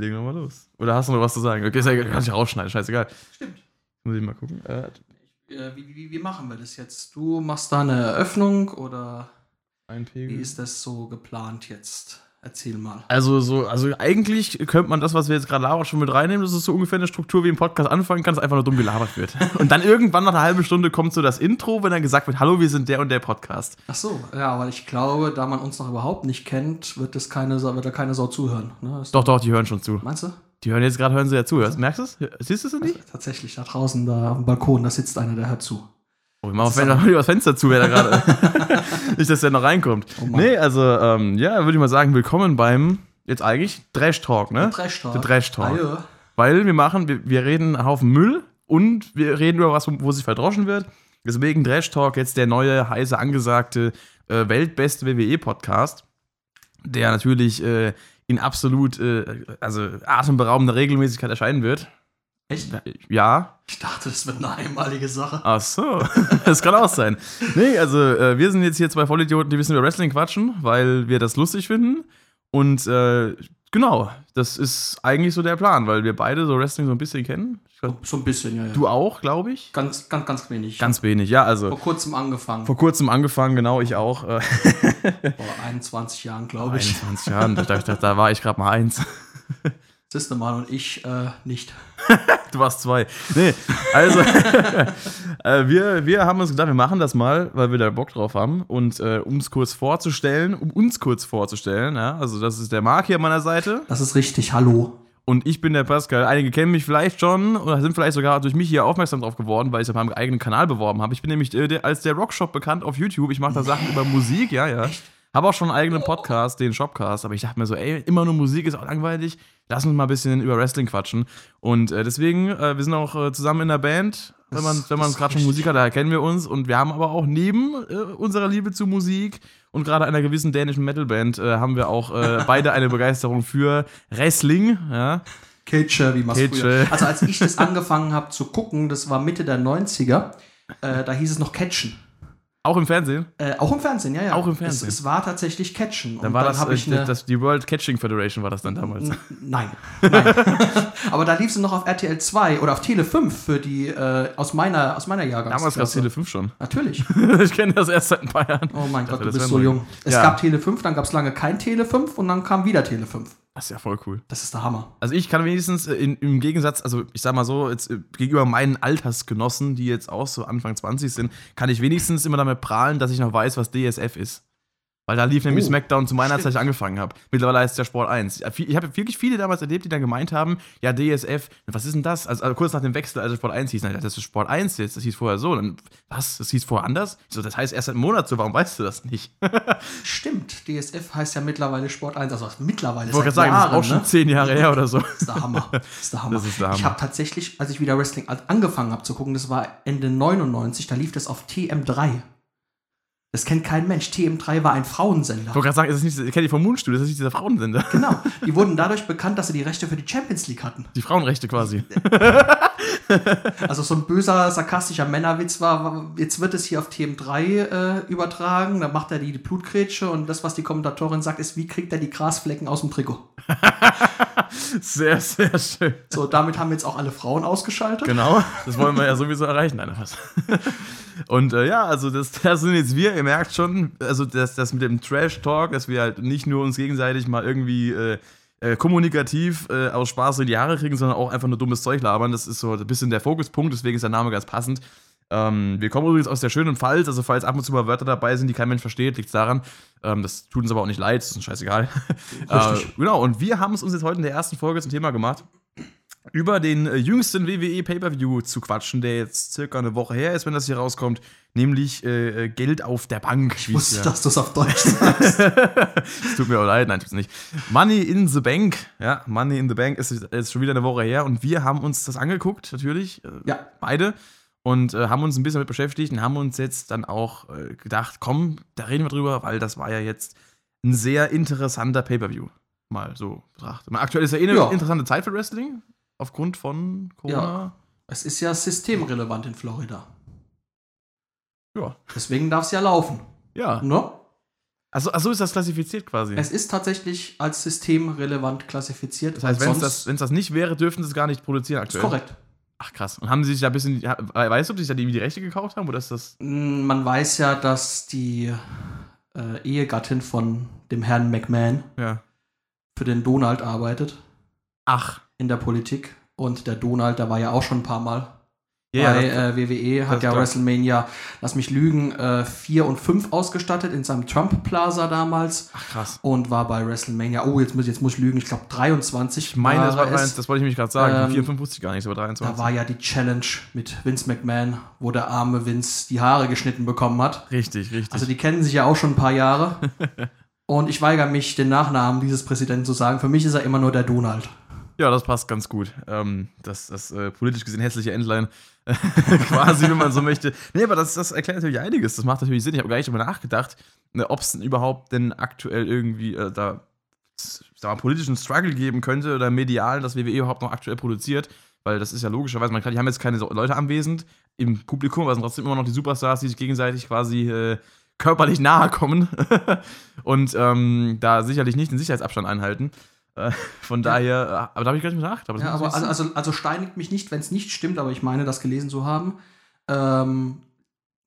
legen wir mal los. Oder hast du noch was zu sagen? Okay, kann ich rausschneiden, scheißegal. Stimmt. Muss ich mal gucken. Äh, Äh, Wie, wie, wie machen wir das jetzt? Du machst da eine Eröffnung oder wie einpegeln. ist das so geplant jetzt? Erzähl mal. Also, so, also eigentlich könnte man das, was wir jetzt gerade labern, schon mit reinnehmen. Das ist so ungefähr eine Struktur, wie im Podcast anfangen kann, dass einfach nur dumm gelabert wird. Und dann irgendwann nach einer halben Stunde kommt so das Intro, wenn dann gesagt wird, hallo, wir sind der und der Podcast. Ach so, ja, aber ich glaube, da man uns noch überhaupt nicht kennt, wird, das keine, wird da keine Sau zuhören. Ne? Doch, doch, die hören schon zu. Meinst du? Die hören jetzt gerade, hören sie ja zu. Merkst du es? Siehst du es nicht? Tatsächlich, da draußen, da auf dem Balkon, da sitzt einer, der hört zu. Oh, wir machen mal das Fenster zu, wer da gerade. nicht, dass der noch reinkommt. Oh Mann. nee, also, ähm, ja, würde ich mal sagen, willkommen beim, jetzt eigentlich, Trash Talk, ne? Trash Talk. Der Trash Talk. Ah, ja. Weil wir machen, wir, wir reden einen Haufen Müll und wir reden über was, wo sich verdroschen wird. Deswegen Trash Talk jetzt der neue, heiße, angesagte, äh, weltbeste WWE-Podcast, der natürlich äh, in absolut, äh, also atemberaubender Regelmäßigkeit erscheinen wird. Echt? Ja, Ich dachte, das wird eine einmalige Sache. Ach so, das kann auch sein. Nee, also äh, wir sind jetzt hier zwei Vollidioten, die wissen über Wrestling quatschen, weil wir das lustig finden. Und äh, genau, das ist eigentlich so der Plan, weil wir beide so Wrestling so ein bisschen kennen. Glaub, So ein bisschen, ja, ja. Du auch, glaube ich. Ganz, ganz, ganz wenig. Ganz wenig, ja, also Vor kurzem angefangen. vor kurzem angefangen, genau, ich auch. Äh, Vor 21 Jahren, glaube ich. 21 Jahren, da, da, da war ich gerade mal eins. Siehste mal und ich äh, nicht. Du warst zwei. Nee, also äh, wir, wir haben uns gedacht, wir machen das mal, weil wir da Bock drauf haben. Und äh, um es kurz vorzustellen, um uns kurz vorzustellen, ja, also das ist der Marc hier an meiner Seite Das ist richtig, hallo. und ich bin der Pascal. Einige kennen mich vielleicht schon oder sind vielleicht sogar durch mich hier aufmerksam drauf geworden, weil ich es auf meinem eigenen Kanal beworben habe. Ich bin nämlich äh, als der Rockshop bekannt auf YouTube. Ich mache da Sachen über Musik, ja, ja. Habe auch schon einen eigenen Podcast, den Shopcast, aber ich dachte mir so, ey, immer nur Musik ist auch langweilig. Lass uns mal ein bisschen über Wrestling quatschen. Und äh, deswegen, äh, wir sind auch äh, zusammen in der Band. Wenn man, Das- wenn man gerade schon. Musik hat, daher kennen wir uns. Und wir haben aber auch neben äh, unserer Liebe zu Musik und gerade einer gewissen dänischen Metalband äh, haben wir auch äh, beide eine Begeisterung für Wrestling. Ja. Cage, wie man es früher. Also als ich das angefangen habe zu gucken, das war Mitte der 90er, äh, da hieß es noch Catchen. Auch im Fernsehen. Äh, auch im Fernsehen, ja, ja. Auch im Fernsehen. Es, es war tatsächlich Catchen. Dann war das, hab äh, ich eine, das, die World Catching Federation war das dann damals. Nein. Nein. Aber da lief sie noch auf RTL 2 oder auf Tele 5 für die äh, aus meiner aus meiner Jahrgangsklasse. Damals gab es Tele 5 schon. Natürlich. ich kenne das erst seit ein paar Jahren. Oh mein Gott, du das bist so neu. jung. Es Ja. gab Tele 5, dann gab es lange kein Tele 5 und dann kam wieder Tele 5. Das ist ja voll cool. Das ist der Hammer. Also ich kann wenigstens äh, in, im Gegensatz, also ich sag mal so, jetzt, äh, gegenüber meinen Altersgenossen, die jetzt auch so Anfang 20 sind, kann ich wenigstens immer damit prahlen, dass ich noch weiß, was DSF ist. Weil da lief nämlich Oh, SmackDown zu meiner. Zeit, als ich angefangen habe. Mittlerweile heißt es ja Sport 1. Ja, viel- Ich habe wirklich viele damals erlebt, die dann gemeint haben, ja, DSF, was ist denn das? Also, also kurz nach dem Wechsel, als es Sport 1 hieß, na, das ist Sport 1 jetzt, das hieß vorher so. Dann, was? Das hieß vorher anders? Ich so, das heißt erst seit einem Monat so, warum weißt du das nicht? Stimmt, DSF heißt ja mittlerweile Sport 1, also mittlerweile Ich wollte gerade sagen, das ist Jahren, auch schon ne? zehn Jahre her oder so. Das ist der Hammer. Das ist der Hammer. Das ist der Hammer. Ich habe tatsächlich, als ich wieder Wrestling angefangen habe zu gucken, das war Ende 99, da lief das auf TM3. Das kennt kein Mensch. TM3 war ein Frauensender. Ich wollte gerade sagen, ist das nicht, kennt ihr vom Moonstudio, das ist nicht dieser Frauensender. Genau. Die wurden dadurch bekannt, dass sie die Rechte für die Champions League hatten. Die Frauenrechte quasi. Also so ein böser, sarkastischer Männerwitz war, jetzt wird es hier auf TM3 äh, übertragen, dann macht er die, die Blutgrätsche und das, was die Kommentatorin sagt, ist, wie kriegt er die Grasflecken aus dem Trikot? Sehr, sehr schön. So, damit haben jetzt auch alle Frauen ausgeschaltet. Genau, das wollen wir ja sowieso erreichen. Nein, was. Und äh, ja, also das, das sind jetzt wir, ihr merkt schon, also das, das mit dem Trash-Talk, dass wir halt nicht nur uns gegenseitig mal irgendwie äh, äh, kommunikativ äh, aus Spaß in die Haare kriegen, sondern auch einfach nur dummes Zeug labern. Das ist so ein bisschen der Fokuspunkt, deswegen ist der Name ganz passend. Ähm, wir kommen übrigens aus der schönen Pfalz, also falls ab und zu mal Wörter dabei sind, die kein Mensch versteht, liegt daran. Ähm, das tut uns aber auch nicht leid, das ist uns scheißegal. äh, genau, und wir haben es uns jetzt heute in der ersten Folge zum Thema gemacht, über den äh, jüngsten WWE Pay-Per-View zu quatschen, der jetzt circa eine Woche her ist, wenn das hier rauskommt, nämlich äh, äh, Geld auf der Bank. Ich es wusste, ja- dass du es auf Deutsch sagst. es tut mir auch leid, nein, tut's nicht. Money in the Bank, ja, Money in the Bank ist, ist schon wieder eine Woche her und wir haben uns das angeguckt, natürlich, äh, Ja. beide, und äh, haben uns ein bisschen damit beschäftigt und haben uns jetzt dann auch äh, gedacht, komm, da reden wir drüber, weil das war ja jetzt ein sehr interessanter Pay-Per-View, mal so betrachtet. Aktuell ist ja eh eine Ja. interessante Zeit für Wrestling, aufgrund von Corona. Es ist ja systemrelevant in Florida. Ja. Deswegen darf es ja laufen. Ja. Ne? Achso, ach so ist das klassifiziert quasi. Es ist tatsächlich als systemrelevant klassifiziert. das heißt, wenn es das, wenn's das nicht wäre, dürften sie es gar nicht produzieren ist aktuell. korrekt. Ach krass. Und haben sie sich da ein bisschen, ja, weißt du, ob sie sich da die, die Rechte gekauft haben oder ist das. Mm, Man weiß ja, dass die äh, Ehegattin von dem Herrn McMahon Ja. für den Donald arbeitet Ach. in der Politik. Und der Donald, der war ja auch schon ein paar Mal Ja, bei äh, WWE, hat ja. WrestleMania, lass mich lügen, äh, 4 und 5 ausgestattet in seinem Trump Plaza damals ach krass. und war bei WrestleMania, oh, jetzt muss, jetzt muss ich lügen, ich glaube 23. Ich meine, das, war, es. das wollte ich nämlich gerade sagen. Ähm, Von 4 und 5 wusste ich gar nicht, aber 23. Da war ja die Challenge mit Vince McMahon, wo der arme Vince die Haare geschnitten bekommen hat. richtig, richtig. Also die kennen sich ja auch schon ein paar Jahre. Und ich weigere mich, den Nachnamen dieses Präsidenten zu sagen. Für mich ist er immer nur der Donald. Ja, das passt ganz gut. Ähm, das das äh, politisch gesehen hässliche Endline, quasi, wenn man so möchte. Nee, aber das, das erklärt natürlich einiges. Das macht natürlich Sinn. Ich habe gar nicht darüber nachgedacht, ne, ob es denn überhaupt denn aktuell irgendwie äh, da mal, politischen Struggle geben könnte oder medial, dass WWE überhaupt noch aktuell produziert. Weil das ist ja logischerweise, man kann, die haben jetzt keine Leute anwesend im Publikum, aber sind trotzdem immer noch die Superstars, die sich gegenseitig quasi äh, körperlich nahe kommen und ähm, da sicherlich nicht den Sicherheitsabstand einhalten. Äh, von Ja. daher, äh, aber da habe ich gar nicht gedacht. Aber das Ja, also, also, also steinigt mich nicht, wenn es nicht stimmt, aber ich meine, das gelesen zu haben. Ähm,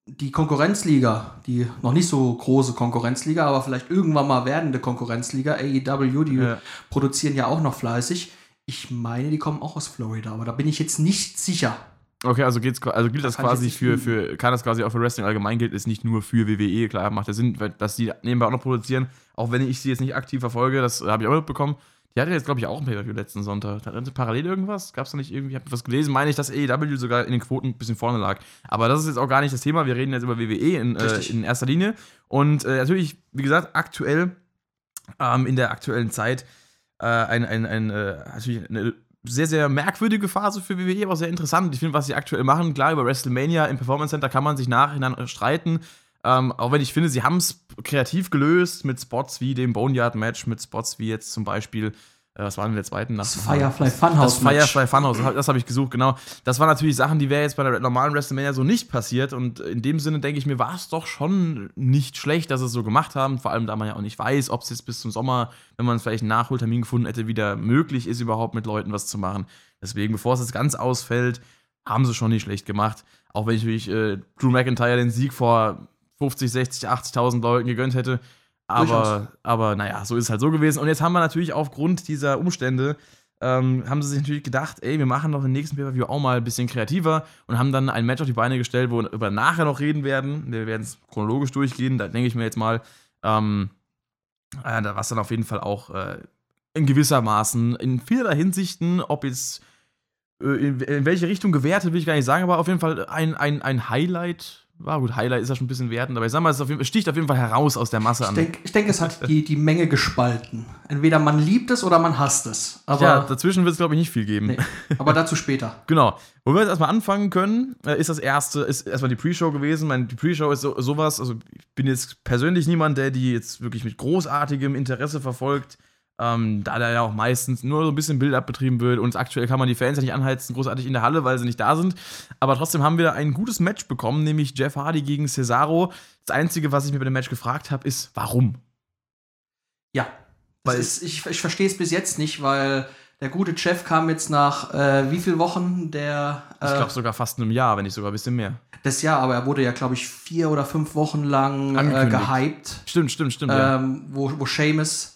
die Konkurrenzliga, die noch nicht so große Konkurrenzliga, aber vielleicht irgendwann mal werdende Konkurrenzliga, AEW, die. Ja. produzieren ja auch noch fleißig. Ich meine, die kommen auch aus Florida, aber da bin ich jetzt nicht sicher. Okay, also, geht's, also gilt das quasi für, für, kann das quasi auch für Wrestling allgemein gilt, ist nicht nur für WWE, klar, macht ja Sinn, dass die nebenbei auch noch produzieren, auch wenn ich sie jetzt nicht aktiv verfolge, das habe ich auch mitbekommen. Die hatte jetzt, glaube ich, auch ein Pay-Per-View letzten Sonntag. Hatten sie parallel irgendwas? Gab es da nicht irgendwie, ich habe was gelesen, meine ich, dass AEW sogar in den Quoten ein bisschen vorne lag. Aber das ist jetzt auch gar nicht das Thema, wir reden jetzt über WWE in, äh, in erster Linie. Und äh, natürlich, wie gesagt, aktuell, ähm, in der aktuellen Zeit, äh, ein, ein, ein, äh, natürlich eine sehr, sehr merkwürdige Phase für WWE, aber sehr interessant. Ich finde, was sie aktuell machen, klar, über WrestleMania im Performance Center kann man sich nachhinein streiten. Ähm, auch wenn ich finde, sie haben es kreativ gelöst mit Spots wie dem Boneyard-Match, mit Spots wie jetzt zum Beispiel, äh, was war denn der zweiten Nacht? Das Firefly Funhouse. Das Firefly Funhouse, das, habe ich gesucht, genau. Das waren natürlich Sachen, die wäre jetzt bei der normalen WrestleMania so nicht passiert. Und in dem Sinne denke ich mir, war es doch schon nicht schlecht, dass sie es so gemacht haben. Vor allem, da man ja auch nicht weiß, ob es jetzt bis zum Sommer, wenn man vielleicht einen Nachholtermin gefunden hätte, wieder möglich ist, überhaupt mit Leuten was zu machen. Deswegen, bevor es jetzt ganz ausfällt, haben sie schon nicht schlecht gemacht. Auch wenn ich natürlich äh, Drew McIntyre den Sieg vor 50, 60, 80.000 Leuten gegönnt hätte. Aber, aber naja, so ist es halt so gewesen. Und jetzt haben wir natürlich aufgrund dieser Umstände, ähm, haben sie sich natürlich gedacht, ey, wir machen doch den nächsten Pay-Per-View auch mal ein bisschen kreativer und haben dann ein Match auf die Beine gestellt, wo wir über nachher noch reden werden. Wir werden es chronologisch durchgehen, da denke ich mir jetzt mal, ähm, äh, was dann auf jeden Fall auch äh, in gewissermaßen in vielerlei Hinsichten, ob jetzt äh, in, in welche Richtung gewertet, will ich gar nicht sagen, aber auf jeden Fall ein, ein, ein Highlight. War gut, Highlight ist ja schon ein bisschen wertend, aber ich sag mal, es, auf jeden, sticht auf jeden Fall heraus aus der Masse Ich an. denke, ich denk, es hat die, die Menge gespalten. Entweder man liebt es oder man hasst es. Aber, ja, dazwischen wird es, glaube ich, nicht viel geben. nee, aber dazu später. Genau. Wo wir jetzt erstmal anfangen können, äh, ist das erste, ist erstmal die Pre-Show gewesen. Meine, die Pre-Show ist so, sowas, also ich bin jetzt persönlich niemand, der die jetzt wirklich mit großartigem Interesse verfolgt. Ähm, da da ja auch meistens nur so ein bisschen Build-up betrieben wird und aktuell kann man die Fans ja nicht anheizen, großartig in der Halle, weil sie nicht da sind. Aber trotzdem haben wir ein gutes Match bekommen, nämlich Jeff Hardy gegen Cesaro. Das Einzige, was ich mir bei dem Match gefragt habe, ist, warum? Ja. Weil- ist, ich ich verstehe es bis jetzt nicht, weil der gute Jeff kam jetzt nach äh, wie viel Wochen der Ich äh, glaube sogar fast einem Jahr, wenn nicht sogar ein bisschen mehr. das Jahr, aber er wurde ja, glaube ich, vier oder fünf Wochen lang äh, gehypt, Stimmt, stimmt, stimmt. ja. ähm, wo, wo Seamus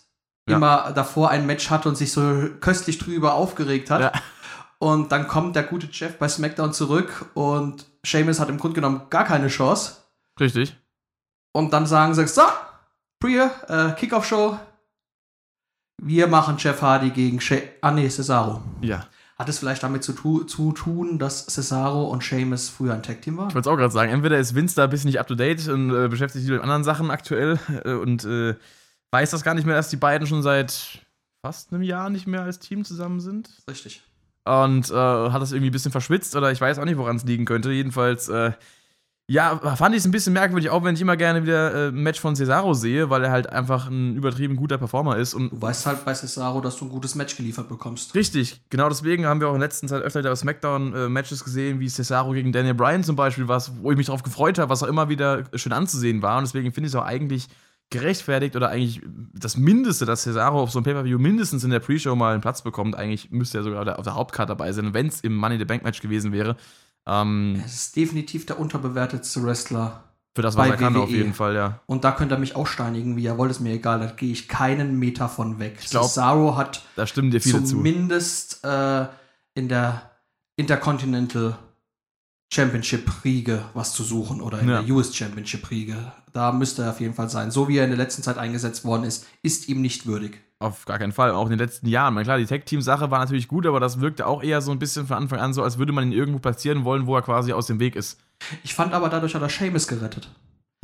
Ja. immer davor ein Match hatte und sich so köstlich drüber aufgeregt hat. Ja. Und dann kommt der gute Jeff bei SmackDown zurück und Seamus hat im Grunde genommen gar keine Chance. Richtig. Und dann sagen sie, so, Priya, äh, Kickoff-Show. Wir machen Jeff Hardy gegen She ah, nee, Cesaro. Ja. Hat es vielleicht damit zu, tu zu tun, dass Cesaro und Sheamus früher ein Tag-Team waren? Ich wollte es auch gerade sagen, entweder ist Vince da ein bisschen nicht up to date und äh, beschäftigt sich mit anderen Sachen aktuell äh, und äh, weiß das gar nicht mehr, dass die beiden schon seit fast einem Jahr nicht mehr als Team zusammen sind. Richtig. Und äh, hat das irgendwie ein bisschen verschwitzt oder ich weiß auch nicht, woran es liegen könnte. Jedenfalls, äh, ja, fand ich es ein bisschen merkwürdig, auch wenn ich immer gerne wieder äh, ein Match von Cesaro sehe, weil er halt einfach ein übertrieben guter Performer ist und Du weißt halt bei Cesaro, dass du ein gutes Match geliefert bekommst. Richtig, genau deswegen haben wir auch in letzter Zeit öfter wieder Smackdown-Matches gesehen, wie Cesaro gegen Daniel Bryan zum Beispiel, was, wo ich mich darauf gefreut habe, was auch immer wieder schön anzusehen war. Und deswegen finde ich es auch eigentlich gerechtfertigt oder eigentlich das Mindeste, dass Cesaro auf so einem Pay-Per-View mindestens in der Pre-Show mal einen Platz bekommt. Eigentlich müsste er sogar auf der Hauptkarte dabei sein, wenn es im Money in the Bank Match gewesen wäre. Ähm, es ist definitiv der unterbewertetste Wrestler. Für das, was er kann, auf jeden Fall, ja. Und da könnt ihr mich auch steinigen, wie ihr wollt, ist mir egal. Da gehe ich keinen Meter von weg. Ich glaub, Cesaro hat da stimmen dir viele zumindest zu. Äh, in der Intercontinental Championship-Riege was zu suchen oder in ja. der US Championship-Riege. Da müsste er auf jeden Fall sein. So wie er in der letzten Zeit eingesetzt worden ist, ist ihm nicht würdig. Auf gar keinen Fall. Auch in den letzten Jahren. meine, klar, die Tech-Team-Sache war natürlich gut, aber das wirkte auch eher so ein bisschen von Anfang an so, als würde man ihn irgendwo platzieren wollen, wo er quasi aus dem Weg ist. Ich fand aber, dadurch hat er Seamus gerettet.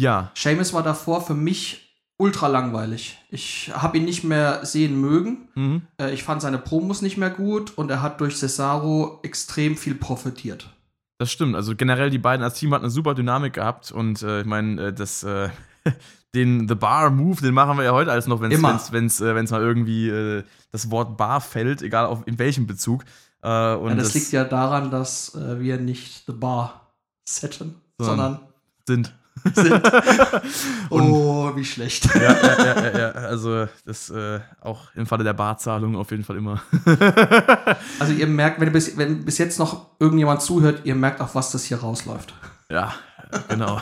Ja. Seamus war davor für mich ultra langweilig. Ich habe ihn nicht mehr sehen mögen. Mhm. Äh, ich fand seine Promos nicht mehr gut und er hat durch Cesaro extrem viel profitiert. Das stimmt. Also generell die beiden als Team hatten eine super Dynamik gehabt und äh, ich meine, äh, das äh, den The Bar Move, den machen wir ja heute als noch, wenn es wenn's, äh, wenn's mal irgendwie äh, das Wort Bar fällt, egal auf, in welchem Bezug. Äh, und ja, das, das, liegt ja daran, dass wir nicht The Bar setten, sondern sind. oh, wie schlecht. Ja, ja, ja, ja, also das äh, auch im Falle der Barzahlung auf jeden Fall immer. also ihr merkt, wenn bis, wenn bis jetzt noch irgendjemand zuhört, ihr merkt auch, was das hier rausläuft. Ja, genau.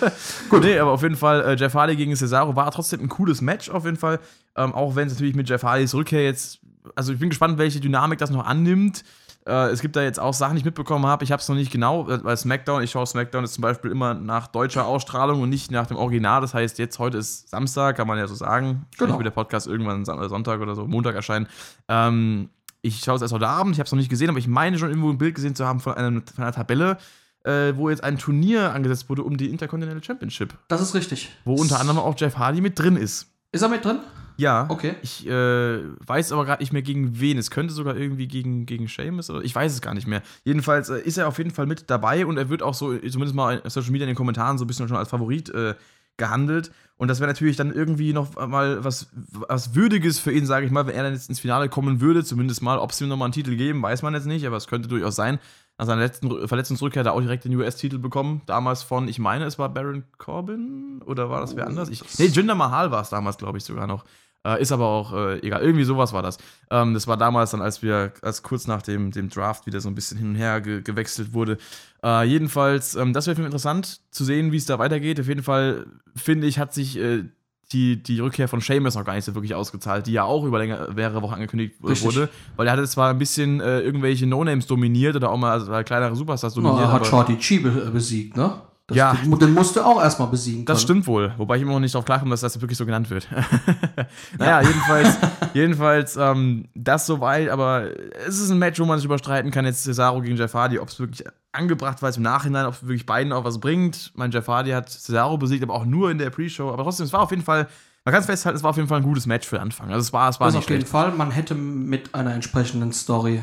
Gut. Nee, aber auf jeden Fall, äh, Jeff Hardy gegen Cesaro war trotzdem ein cooles Match auf jeden Fall. Ähm, auch wenn es natürlich mit Jeff Hardys Rückkehr jetzt, also ich bin gespannt, welche Dynamik das noch annimmt. Äh, es gibt da jetzt auch Sachen, die ich mitbekommen habe. Ich habe es noch nicht genau, äh, weil SmackDown, ich schaue SmackDown ist zum Beispiel immer nach deutscher Ausstrahlung und nicht nach dem Original. Das heißt, jetzt heute ist Samstag, kann man ja so sagen. Genau. wird der Podcast irgendwann Sonntag oder so, Montag erscheinen. Ähm, ich schaue es erst heute Abend, ich habe es noch nicht gesehen, aber ich meine schon irgendwo ein Bild gesehen zu haben von, einem, von einer Tabelle, äh, wo jetzt ein Turnier angesetzt wurde um die Intercontinental Championship. Das ist richtig. Wo unter anderem auch Jeff Hardy mit drin ist. Ist er mit drin? Ja. Okay. Ich äh, weiß aber gerade nicht mehr gegen wen. Es könnte sogar irgendwie gegen, gegen Seamus oder ich weiß es gar nicht mehr. Jedenfalls äh, ist er auf jeden Fall mit dabei und er wird auch so, zumindest mal in Social Media in den Kommentaren, so ein bisschen schon als Favorit äh, gehandelt. Und das wäre natürlich dann irgendwie noch mal was, was Würdiges für ihn, sage ich mal, wenn er dann jetzt ins Finale kommen würde. Zumindest mal, ob es ihm nochmal einen Titel geben, weiß man jetzt nicht, aber es könnte durchaus sein. Nach seiner letzten Verletzungsrückkehr hat er auch direkt den US-Titel bekommen. Damals von, ich meine, es war Baron Corbin oder war das wer anders? Ich, nee, Jinder Mahal war es damals, glaube ich, sogar noch. Äh, ist aber auch äh, egal. Irgendwie sowas war das. Ähm, das war damals dann, als wir, als kurz nach dem, dem Draft wieder so ein bisschen hin und her ge gewechselt wurde. Äh, jedenfalls, ähm, das wäre für mich interessant zu sehen, wie es da weitergeht. Auf jeden Fall, finde ich, hat sich äh, die, die Rückkehr von Seamus noch gar nicht so wirklich ausgezahlt, die ja auch über längere, mehrere Wochen angekündigt Richtig. wurde. Weil er hatte zwar ein bisschen äh, irgendwelche No-Names dominiert oder auch mal also, kleinere Superstars dominiert. er hat Shorty Chi besiegt, ne? Das, ja. Den, den musst du auch erstmal besiegen. Können. Das stimmt wohl. Wobei ich immer noch nicht darauf klarkomme, dass das wirklich so genannt wird. naja, ja. jedenfalls, jedenfalls ähm, das soweit. Aber es ist ein Match, wo man sich überstreiten kann. Jetzt Cesaro gegen Jeff Hardy, ob es wirklich angebracht war im Nachhinein, ob es wirklich beiden auch was bringt. Mein Jeff Hardy hat Cesaro besiegt, aber auch nur in der Pre-Show. Aber trotzdem, es war auf jeden Fall man kann es festhalten, es war auf jeden Fall ein gutes Match für den Anfang. Also es war, es war das nicht auf jeden Fall. Man hätte mit einer entsprechenden Story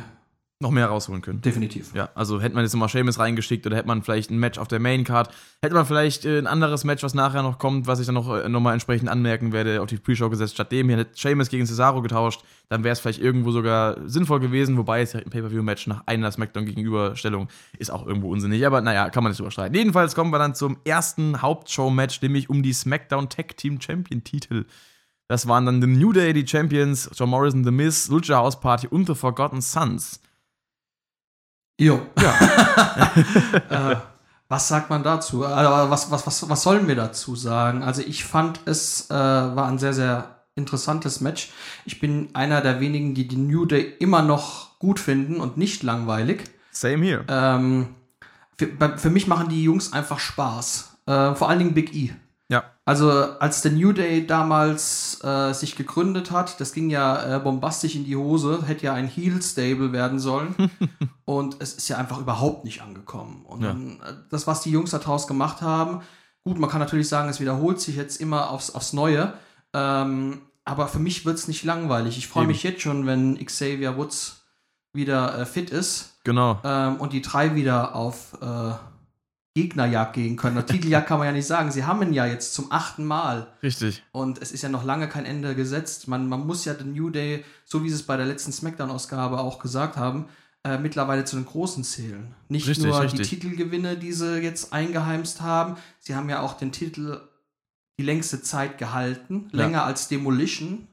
noch mehr rausholen können. Definitiv. Ja, also hätte man jetzt nochmal Seamus reingeschickt oder hätte man vielleicht ein Match auf der Maincard, hätte man vielleicht äh, ein anderes Match, was nachher noch kommt, was ich dann noch, äh, nochmal entsprechend anmerken werde, auf die Pre-Show gesetzt. Statt dem hier hätte Seamus gegen Cesaro getauscht, dann wäre es vielleicht irgendwo sogar sinnvoll gewesen, wobei es ja ein Pay-Per-View-Match nach einer Smackdown-Gegenüberstellung ist auch irgendwo unsinnig, aber naja, kann man nicht überstreiten. Jedenfalls kommen wir dann zum ersten Hauptshow-Match, nämlich um die SmackDown Tag Team Champion-Titel. Das waren dann The New Day, die Champions, John Morrison, The Miz, Lucha House Party und The Forgotten Sons. Jo. Ja. äh, was sagt man dazu? Also, was, was, was, was sollen wir dazu sagen? Also ich fand es äh, war ein sehr, sehr interessantes Match. Ich bin einer der wenigen, die die New Day immer noch gut finden und nicht langweilig. Same here. Ähm, für, für, mich machen die Jungs einfach Spaß. Äh, vor allen Dingen Big E. Ja. Also als der New Day damals äh, sich gegründet hat, das ging ja äh, bombastisch in die Hose, hätte ja ein Heel-Stable werden sollen. und es ist ja einfach überhaupt nicht angekommen. Und ja. dann, äh, das, was die Jungs daraus gemacht haben, gut, man kann natürlich sagen, es wiederholt sich jetzt immer aufs, aufs Neue. Ähm, aber für mich wird es nicht langweilig. Ich freue mich jetzt schon, wenn Xavier Woods wieder äh, fit ist. Genau. Ähm, und die drei wieder auf äh, Gegnerjagd gehen können. Titeljagd kann man ja nicht sagen. Sie haben ihn ja jetzt zum achten Mal. Richtig. Und es ist ja noch lange kein Ende gesetzt. Man, man muss ja den New Day, so wie sie es bei der letzten Smackdown-Ausgabe auch gesagt haben, äh, mittlerweile zu den Großen zählen. Nicht richtig, nur richtig. die Titelgewinne, die sie jetzt eingeheimst haben. Sie haben ja auch den Titel die längste Zeit gehalten, länger als Demolition,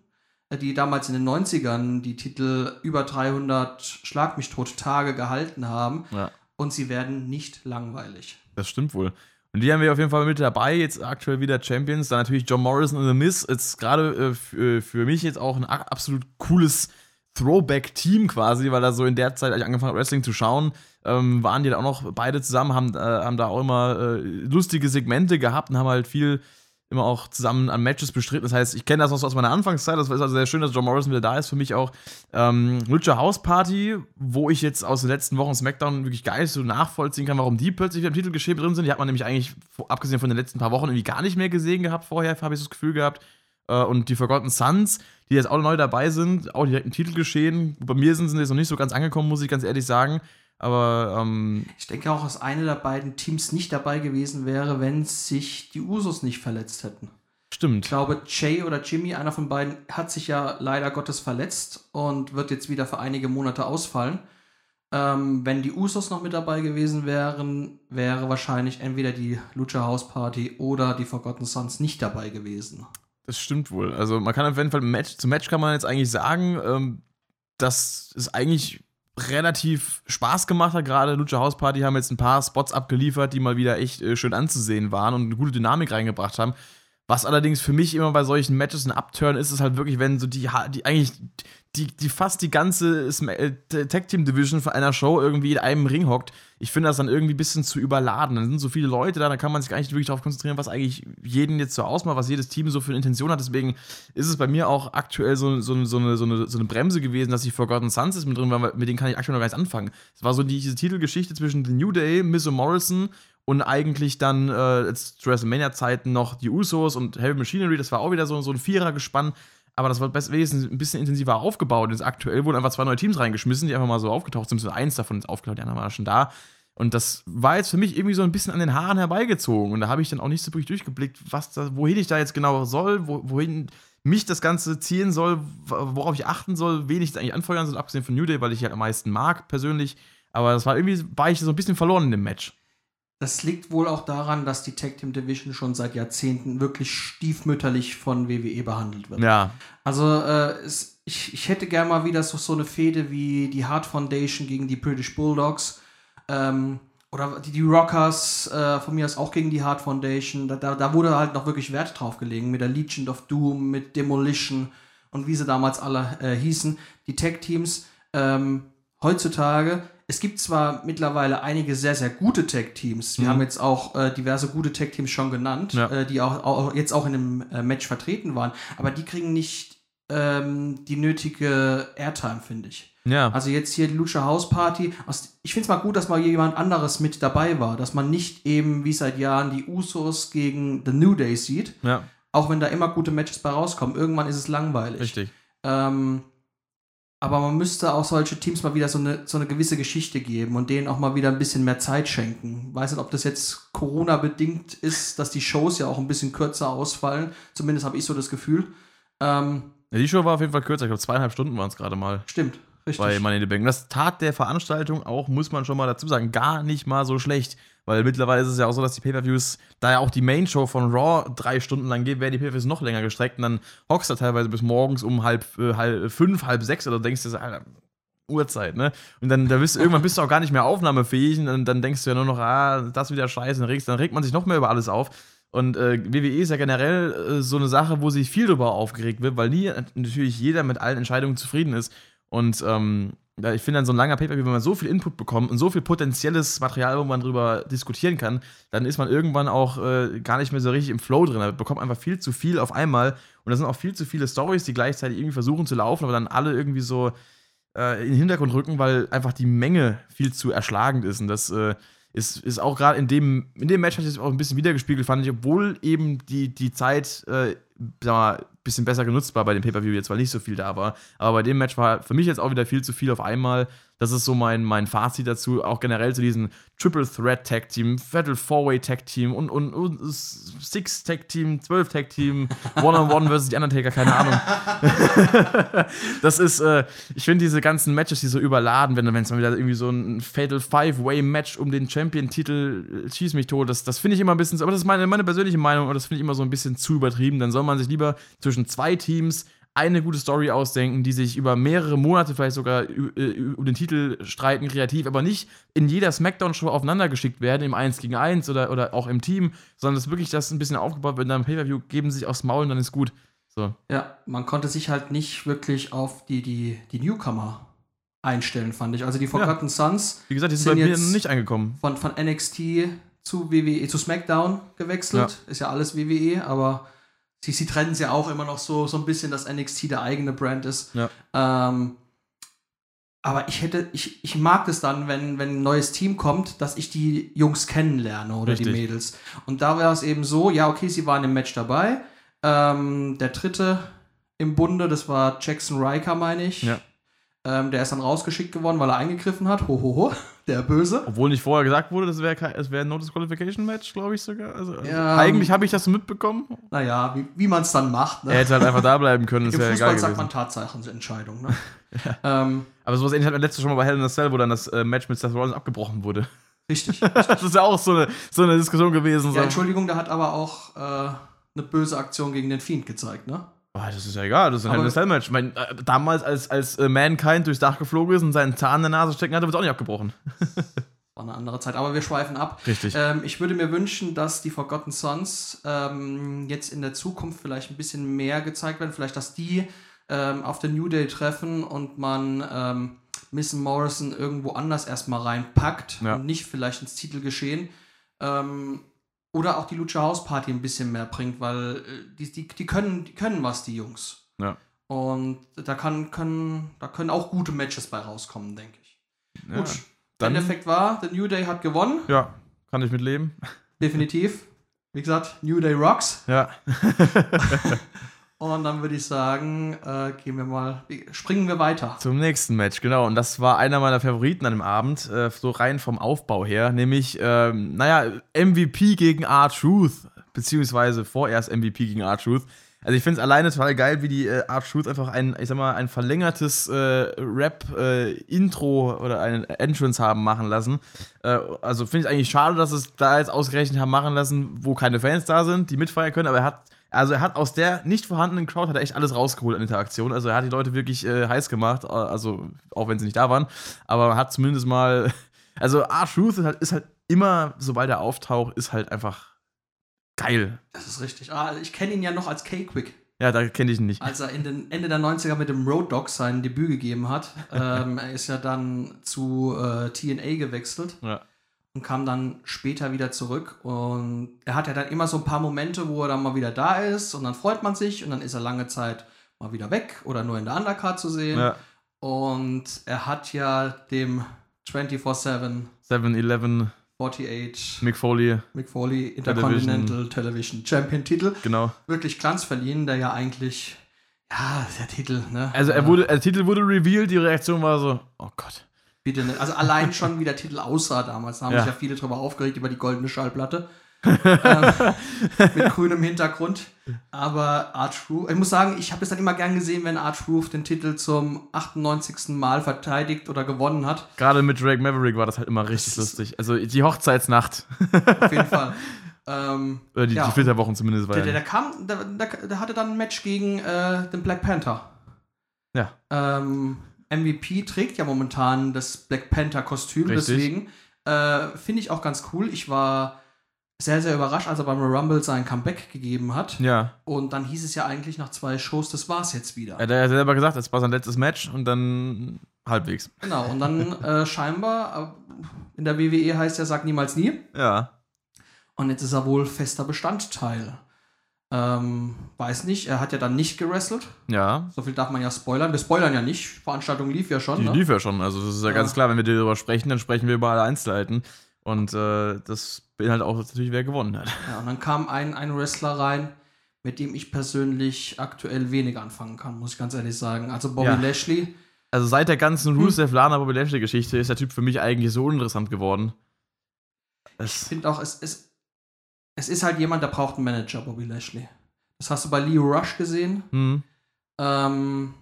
äh, die damals in den 90ern die Titel über 300 Schlag mich tot Tage gehalten haben. Ja. Und sie werden nicht langweilig. Das stimmt wohl. Und die haben wir auf jeden Fall mit dabei, jetzt aktuell wieder Champions. Dann natürlich John Morrison und The Miz. Jetzt gerade äh, für, für mich jetzt auch ein absolut cooles Throwback-Team quasi, weil da so in der Zeit, als ich angefangen habe, Wrestling zu schauen, ähm, waren die da auch noch beide zusammen, haben, äh, haben da auch immer äh, lustige Segmente gehabt und haben halt viel immer auch zusammen an Matches bestritten. Das heißt, ich kenne das noch so aus meiner Anfangszeit. Das ist also sehr schön, dass John Morrison wieder da ist. Für mich auch ähm, Lucha House Party, wo ich jetzt aus den letzten Wochen SmackDown wirklich geil so nachvollziehen kann, warum die plötzlich wieder im Titelgeschehen drin sind. Die hat man nämlich eigentlich, abgesehen von den letzten paar Wochen, irgendwie gar nicht mehr gesehen gehabt vorher, habe ich so das Gefühl gehabt. Äh, und die Forgotten Sons, die jetzt auch neu dabei sind, auch direkt im Titelgeschehen. Bei mir sind sie jetzt noch nicht so ganz angekommen, muss ich ganz ehrlich sagen. Aber ähm, Ich denke auch, dass eine der beiden Teams nicht dabei gewesen wäre, wenn sich die Usos nicht verletzt hätten. Ich stimmt. glaube, Jay oder Jimmy, einer von beiden, hat sich ja leider Gottes verletzt und wird jetzt wieder für einige Monate ausfallen. Ähm, wenn die Usos noch mit dabei gewesen wären, wäre wahrscheinlich entweder die Lucha House Party oder die Forgotten Sons nicht dabei gewesen. Das stimmt wohl. Also man kann auf jeden Fall Match, zum Match kann man jetzt eigentlich sagen, ähm, dass es eigentlich relativ Spaß gemacht hat. Gerade Lucha House Party haben jetzt ein paar Spots abgeliefert, die mal wieder echt äh, schön anzusehen waren und eine gute Dynamik reingebracht haben. Was allerdings für mich immer bei solchen Matches ein Upturn ist, ist halt wirklich, wenn so die, die eigentlich die, die fast die ganze äh, Tag Team Division von einer Show irgendwie in einem Ring hockt. Ich finde das dann irgendwie ein bisschen zu überladen. Dann sind so viele Leute da, dann kann man sich gar nicht wirklich darauf konzentrieren, was eigentlich jeden jetzt so ausmacht, was jedes Team so für eine Intention hat. Deswegen ist es bei mir auch aktuell so, so, so, eine, so, eine, so eine Bremse gewesen, dass die Forgotten Sons ist mit drin weil mit denen kann ich aktuell noch gar nicht anfangen. Es war so die, diese Titelgeschichte zwischen The New Day, Miz und Morrison und eigentlich dann äh, zu WrestleMania-Zeiten noch die Usos und Heavy Machinery. Das war auch wieder so, so ein Vierer-Gespann. Aber das war wenigstens ein bisschen intensiver aufgebaut. Jetzt aktuell wurden einfach zwei neue Teams reingeschmissen, die einfach mal so aufgetaucht sind. Eins davon ist aufgetaucht, die anderen waren schon da. Und das war jetzt für mich irgendwie so ein bisschen an den Haaren herbeigezogen. Und da habe ich dann auch nicht so wirklich durchgeblickt, was da, wohin ich da jetzt genau soll, wo, wohin mich das Ganze ziehen soll, worauf ich achten soll, wen ich eigentlich anfeuern soll, abgesehen von New Day, weil ich halt am meisten mag persönlich. Aber das war irgendwie, war ich so ein bisschen verloren in dem Match. Das liegt wohl auch daran, dass die Tag Team Division schon seit Jahrzehnten wirklich stiefmütterlich von WWE behandelt wird. Ja, Also äh, es, ich, ich hätte gerne mal wieder so, so eine Fehde wie die Hart Foundation gegen die British Bulldogs. Ähm, oder die, die Rockers äh, von mir aus auch gegen die Hart Foundation. Da, da, da wurde halt noch wirklich Wert drauf gelegen mit der Legion of Doom, mit Demolition und wie sie damals alle äh, hießen. Die Tag-Teams ähm, heutzutage. Es gibt zwar mittlerweile einige sehr, sehr gute Tag-Teams. Wir Mhm. haben jetzt auch äh, diverse gute Tag-Teams schon genannt, Ja. äh, die auch, auch jetzt auch in einem äh, Match vertreten waren. Aber die kriegen nicht ähm, die nötige Airtime, finde ich. ja. Also jetzt hier die Lucha House Party. Ich finde es mal gut, dass mal jemand anderes mit dabei war. Dass man nicht eben wie seit Jahren die Usos gegen The New Day sieht. ja, Auch wenn da immer gute Matches bei rauskommen. Irgendwann ist es langweilig. richtig. Ähm, aber man müsste auch solche Teams mal wieder so eine, so eine gewisse Geschichte geben und denen auch mal wieder ein bisschen mehr Zeit schenken. Weiß nicht, ob das jetzt Corona-bedingt ist, dass die Shows ja auch ein bisschen kürzer ausfallen. Zumindest habe ich so das Gefühl. Ähm, Ja, die Show war auf jeden Fall kürzer. Ich glaube, zweieinhalb Stunden waren es gerade mal. stimmt, richtig. bei Money in the Bank. Das tat der Veranstaltung auch, muss man schon mal dazu sagen, gar nicht mal so schlecht. Weil mittlerweile ist es ja auch so, dass die Pay-Per-Views, da ja auch die Main-Show von Raw drei Stunden lang geht, werden die Pay-Per-Views noch länger gestreckt und dann hockst du teilweise bis morgens um halb, äh, halb fünf, halb sechs oder denkst du, so, Alter, Uhrzeit, ne? Und dann da bist du, irgendwann bist du auch gar nicht mehr aufnahmefähig und dann, dann denkst du ja nur noch, ah, das wieder scheiße, dann, regst, dann regt man sich noch mehr über alles auf. Und äh, WWE ist ja generell äh, so eine Sache, wo sich viel darüber aufgeregt wird, weil nie äh, natürlich jeder mit allen Entscheidungen zufrieden ist. Und ähm, ich finde, dann so ein langer Paper, wenn man so viel Input bekommt und so viel potenzielles Material, wo man drüber diskutieren kann, dann ist man irgendwann auch äh, gar nicht mehr so richtig im Flow drin. Da bekommt einfach viel zu viel auf einmal. Und da sind auch viel zu viele Stories, die gleichzeitig irgendwie versuchen zu laufen, aber dann alle irgendwie so äh, in den Hintergrund rücken, weil einfach die Menge viel zu erschlagend ist. Und das äh, ist, ist auch gerade in dem, in dem Match hat sich auch ein bisschen wiedergespiegelt, fand ich, obwohl eben die, die Zeit, äh, sag mal, bisschen besser genutzt war bei dem Pay-Per-View jetzt, weil nicht so viel da war. Aber bei dem Match war für mich jetzt auch wieder viel zu viel auf einmal. Das ist so mein, mein Fazit dazu. Auch generell zu diesen Triple Threat Tag Team, Fatal Four-Way Tag Team und, und, und Six Tag Team, 12 Tag Team, One-on-One versus die Undertaker, keine Ahnung. das ist, äh, ich finde diese ganzen Matches, die so überladen werden, wenn es mal wieder irgendwie so ein Fatal Five-Way Match um den Champion-Titel äh, schieß mich tot, das, das finde ich immer ein bisschen, aber das ist meine, meine persönliche Meinung, und das finde ich immer so ein bisschen zu übertrieben. Dann soll man sich lieber zwischen zwei Teams eine gute Story ausdenken, die sich über mehrere Monate vielleicht sogar um den Titel streiten, kreativ, aber nicht in jeder Smackdown-Show aufeinander geschickt werden, im 1 gegen 1 oder, oder auch im Team, sondern das wirklich das ein bisschen aufgebaut wird, dann Pay-Per-View geben sich aufs Maul und dann ist gut. So. Ja, man konnte sich halt nicht wirklich auf die, die, die Newcomer einstellen, fand ich. Also die Forgotten ja. Sons. Wie gesagt, die sind, sind bei mir nicht angekommen. Von, von NXT zu WWE, zu SmackDown gewechselt. Ja. Ist ja alles WWE, aber sie, sie trennen es ja auch immer noch so, so ein bisschen, dass NXT der eigene Brand ist. Ja. Ähm, aber ich hätte, ich, ich mag es dann, wenn, wenn ein neues Team kommt, dass ich die Jungs kennenlerne oder Richtig. die Mädels. Und da war es eben so, ja, okay, sie waren im Match dabei. Ähm, der dritte im Bunde, das war Jackson Riker, meine ich. Ja. Ähm, der ist dann rausgeschickt geworden, weil er eingegriffen hat. Hohoho, ho, ho, der Böse. Obwohl nicht vorher gesagt wurde, das wäre wär ein No Disqualification Match, glaube ich sogar. Also, also ja, eigentlich habe ich das mitbekommen. Naja, wie, wie man es dann macht. Ne? Er hätte halt einfach da bleiben können. Das Im Fußball egal sagt man Tatsachenentscheidung. Ne? ja. ähm, Aber sowas ähnliches hatten wir letztes schon mal bei Hell in a Cell, wo dann das äh, Match mit Seth Rollins abgebrochen wurde. Richtig. richtig. das ist ja auch so eine, so eine Diskussion gewesen. Ja, so. Entschuldigung, da hat aber auch äh, eine böse Aktion gegen den Fiend gezeigt, ne? Oh, das ist ja egal, das ist ein Hell in Match. Ich meine, äh, damals, als, als äh, Mankind durchs Dach geflogen ist und seinen Zahn in der Nase stecken hatte, wird es auch nicht abgebrochen. War eine andere Zeit, aber wir schweifen ab. Richtig. Ähm, ich würde mir wünschen, dass die Forgotten Sons ähm, jetzt in der Zukunft vielleicht ein bisschen mehr gezeigt werden. Vielleicht, dass die ähm, auf den New Day treffen und man ähm, Miss Morrison irgendwo anders erstmal reinpackt ja. und nicht vielleicht ins Titelgeschehen. Ähm, oder auch die Lucha House Party ein bisschen mehr bringt, weil äh, die, die, die, können, die können was, die Jungs. Ja. Und da, kann, können, da können auch gute Matches bei rauskommen, denke ich. Ja, Gut, der Endeffekt war, der New Day hat gewonnen. Ja, kann ich mitleben. Definitiv. Wie gesagt, New Day rocks. Ja. Und dann würde ich sagen, äh, gehen wir mal, springen wir weiter. Zum nächsten Match, genau. Und das war einer meiner Favoriten an dem Abend, äh, so rein vom Aufbau her, nämlich, ähm, naja, MVP gegen R-Truth, beziehungsweise vorerst MVP gegen R-Truth. Also ich finde es alleine total geil, wie die äh, Art Truth einfach ein, ich sag mal, ein verlängertes äh, Rap-Intro äh, oder ein Entrance haben machen lassen. Äh, also finde ich eigentlich schade, dass es da jetzt ausgerechnet haben machen lassen, wo keine Fans da sind, die mitfeiern können, aber er hat also er hat aus der nicht vorhandenen Crowd hat er echt alles rausgeholt an Interaktion. Also er hat die Leute wirklich äh, heiß gemacht, also auch wenn sie nicht da waren. Aber er hat zumindest mal, also R-Truth ist halt, ist halt immer, sobald er auftaucht, ist halt einfach geil. Das ist richtig. Ah, ich kenne ihn ja noch als K-Quick. Ja, da kenne ich ihn nicht. Als er in den Ende der 90er mit dem Road Dog sein Debüt gegeben hat. ähm, er ist ja dann zu äh, TNA gewechselt. Ja und kam dann später wieder zurück. Und er hat ja dann immer so ein paar Momente, wo er dann mal wieder da ist und dann freut man sich und dann ist er lange Zeit mal wieder weg oder nur in der Undercard zu sehen. Ja. Und er hat ja dem 24-7 7-Eleven 48 Mick Foley, Mick Foley Intercontinental Television, Television Champion Titel genau. wirklich Glanz verliehen, der ja eigentlich ja, der Titel, ne? Also er wurde, der Titel wurde revealed, die Reaktion war so, oh Gott. Bitte nicht. Also allein schon, wie der Titel aussah damals. Da haben ja. sich ja viele drüber aufgeregt, über die goldene Schallplatte. ähm, mit grünem Hintergrund. Aber Roof, ich muss sagen, ich habe es dann immer gern gesehen, wenn Roof den Titel zum 98. Mal verteidigt oder gewonnen hat. Gerade mit Drake Maverick war das halt immer richtig lustig. Also die Hochzeitsnacht. Auf jeden Fall. Ähm, oder die, ja, die Flitterwochen zumindest. Der, der, der, kam, der, der, hatte dann ein Match gegen äh, den Black Panther. Ja. Ähm, MVP trägt ja momentan das Black Panther-Kostüm, deswegen äh, finde ich auch ganz cool. Ich war sehr, sehr überrascht, als er beim Rumble sein Comeback gegeben hat. Ja. Und dann hieß es ja eigentlich nach zwei Shows, das war's jetzt wieder. Er hat ja selber gesagt, das war sein letztes Match und dann halbwegs. Genau, und dann äh, scheinbar, äh, in der WWE heißt er, sag niemals nie. Ja. Und jetzt ist er wohl fester Bestandteil ähm, weiß nicht, er hat ja dann nicht gewrestelt. Ja. So viel darf man ja spoilern. Wir spoilern ja nicht. Veranstaltung lief ja schon. Die ne? lief ja schon. Also, das ist ja, ja, ganz klar, wenn wir darüber sprechen, dann sprechen wir über alle Einzelheiten. Und äh, das beinhaltet auch natürlich, wer gewonnen hat. Ja, und dann kam ein, ein Wrestler rein, mit dem ich persönlich aktuell wenig anfangen kann, muss ich ganz ehrlich sagen. Also Bobby ja. Lashley. Also seit der ganzen Rusev Lana Bobby Lashley Geschichte ist der Typ für mich eigentlich so uninteressant geworden. Ich finde auch, es ist, es ist halt jemand, der braucht einen Manager, Bobby Lashley. Das hast du bei Leo Rush gesehen. Hm. Ähm,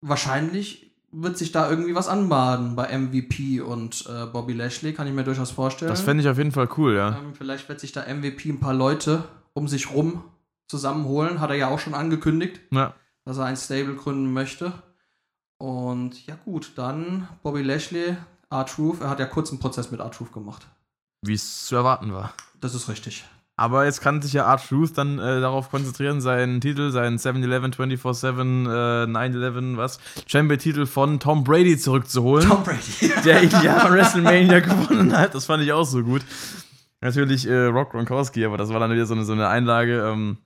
wahrscheinlich wird sich da irgendwie was anbaden bei MVP und äh, Bobby Lashley, kann ich mir durchaus vorstellen. Das fände ich auf jeden Fall cool, ja. Ähm, vielleicht wird sich da MVP ein paar Leute um sich rum zusammenholen. Hat er ja auch schon angekündigt, ja. dass er ein Stable gründen möchte. Und ja, gut, dann Bobby Lashley, R-Truth. Er hat ja kurz einen Prozess mit R-Truth gemacht. Wie es zu erwarten war. Das ist richtig. Aber jetzt kann sich ja Art Truth dann äh, darauf konzentrieren, seinen Titel, seinen 7-Eleven, 24-7, äh, 9-11, was? Champion-Titel von Tom Brady zurückzuholen. Tom Brady. der ja WrestleMania gewonnen hat. Das fand ich auch so gut. Natürlich äh, Rock Gronkowski, aber das war dann wieder so eine, so eine Einlage. Ähm,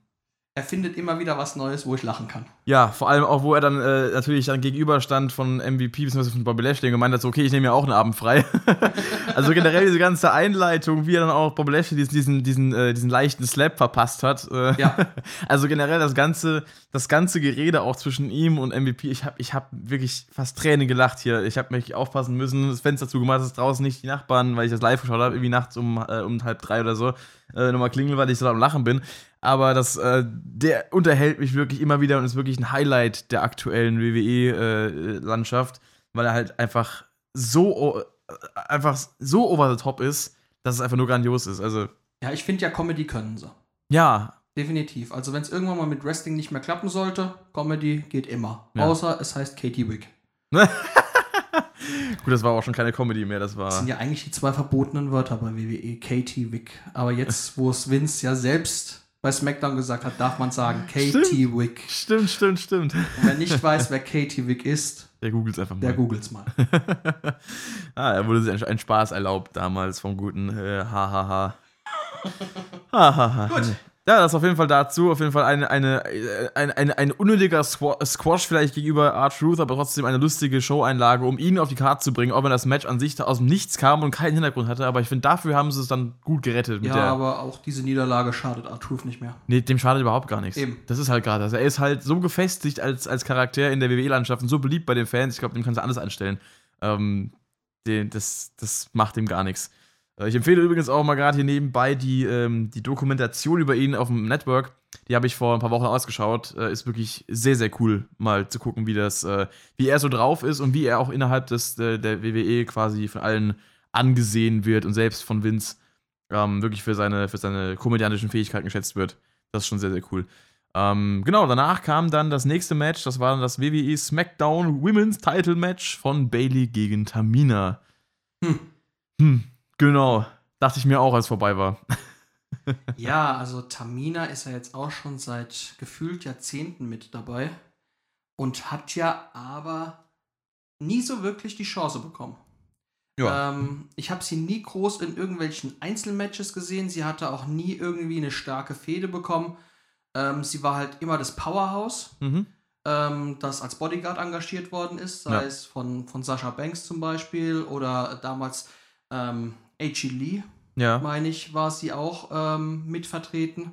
er findet immer wieder was Neues, wo ich lachen kann. Ja, vor allem auch, wo er dann äh, natürlich dann gegenüberstand von MVP bzw. von Bobby Lashley und gemeint hat, so, okay, ich nehme ja auch einen Abend frei. also generell diese ganze Einleitung, wie er dann auch Bobby Lashley diesen, diesen, diesen, äh, diesen leichten Slap verpasst hat. Äh, Ja. Also generell das ganze, das ganze Gerede auch zwischen ihm und MVP, ich habe ich hab wirklich fast Tränen gelacht hier. Ich habe mich aufpassen müssen, das Fenster zugemacht, dass draußen nicht die Nachbarn, weil ich das live geschaut habe, irgendwie nachts um, äh, um halb drei oder so, äh, nochmal klingeln, weil ich so am Lachen bin. Aber das, äh, der unterhält mich wirklich immer wieder und ist wirklich ein Highlight der aktuellen WWE-Landschaft, weil er halt einfach so, äh, einfach so over the top ist, dass es einfach nur grandios ist. Also, Ja, ich finde ja, Comedy können sie. ja, Definitiv. Also, wenn es irgendwann mal mit Wrestling nicht mehr klappen sollte, Comedy geht immer. Ja. Außer es heißt Katie Wick. gut, das war auch schon keine Comedy mehr, das war. Das sind ja eigentlich die zwei verbotenen Wörter bei WWE. Katie Wick. Aber jetzt, wo es Vince ja selbst bei SmackDown gesagt hat, darf man sagen Katie Wick. Stimmt, stimmt, stimmt. Und wer nicht weiß, wer Katie Wick ist, Der googelt einfach mal. der googelt's mal. ah, er wurde sich ein, ein Spaß erlaubt damals vom guten äh, Hahaha. Hahaha. Gut. Ja, das auf jeden Fall dazu. Auf jeden Fall eine, eine, ein, ein, ein unnötiger Squa- Squash vielleicht gegenüber R-Truth, aber trotzdem eine lustige Show-Einlage, um ihn auf die Karte zu bringen, auch wenn das Match an sich aus dem Nichts kam und keinen Hintergrund hatte. Aber ich finde, dafür haben sie es dann gut gerettet. Ja, aber auch diese Niederlage schadet R-Truth nicht mehr. Nee, dem schadet überhaupt gar nichts. Eben. Das ist halt gerade das. Er ist halt so gefestigt als, als Charakter in der WWE-Landschaft und so beliebt bei den Fans. Ich glaube, dem kannst du alles anstellen. Ähm, den, das, das macht ihm gar nichts. Äh, Ich empfehle übrigens auch mal gerade hier nebenbei die, ähm, die Dokumentation über ihn auf dem Network. Die habe ich vor ein paar Wochen ausgeschaut. Äh, ist wirklich sehr, sehr cool, mal zu gucken, wie das, äh, wie er so drauf ist und wie er auch innerhalb des, äh, der WWE quasi von allen angesehen wird und selbst von Vince ähm, wirklich für seine, für seine komödiantischen Fähigkeiten geschätzt wird. Das ist schon sehr, sehr cool. Ähm, genau, danach kam dann das nächste Match, das war dann das WWE SmackDown Women's Title Match von Bailey gegen Tamina. Hm. Hm, genau. Dachte ich mir auch, als es vorbei war. Ja, also Tamina ist ja jetzt auch schon seit gefühlt Jahrzehnten mit dabei und hat ja aber nie so wirklich die Chance bekommen. Ähm, ich habe sie nie groß in irgendwelchen Einzelmatches gesehen. Sie hatte auch nie irgendwie eine starke Fehde bekommen. Ähm, sie war halt immer das Powerhouse, Mhm. ähm, das als Bodyguard engagiert worden ist, sei Ja. es von, von Sascha Banks zum Beispiel oder damals A.G. Lee, Ja. meine ich, war sie auch ähm, mitvertreten.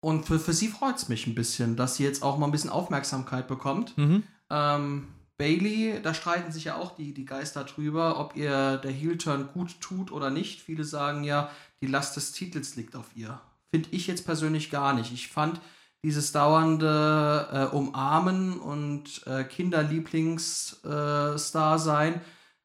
Und für, für sie freut es mich ein bisschen, dass sie jetzt auch mal ein bisschen Aufmerksamkeit bekommt. Mhm. Ähm, Bailey, da streiten sich ja auch die, die Geister drüber, ob ihr der Heel-Turn gut tut oder nicht. Viele sagen ja, die Last des Titels liegt auf ihr. Finde ich jetzt persönlich gar nicht. Ich fand dieses dauernde äh, Umarmen und äh, Kinderlieblingsstar sein,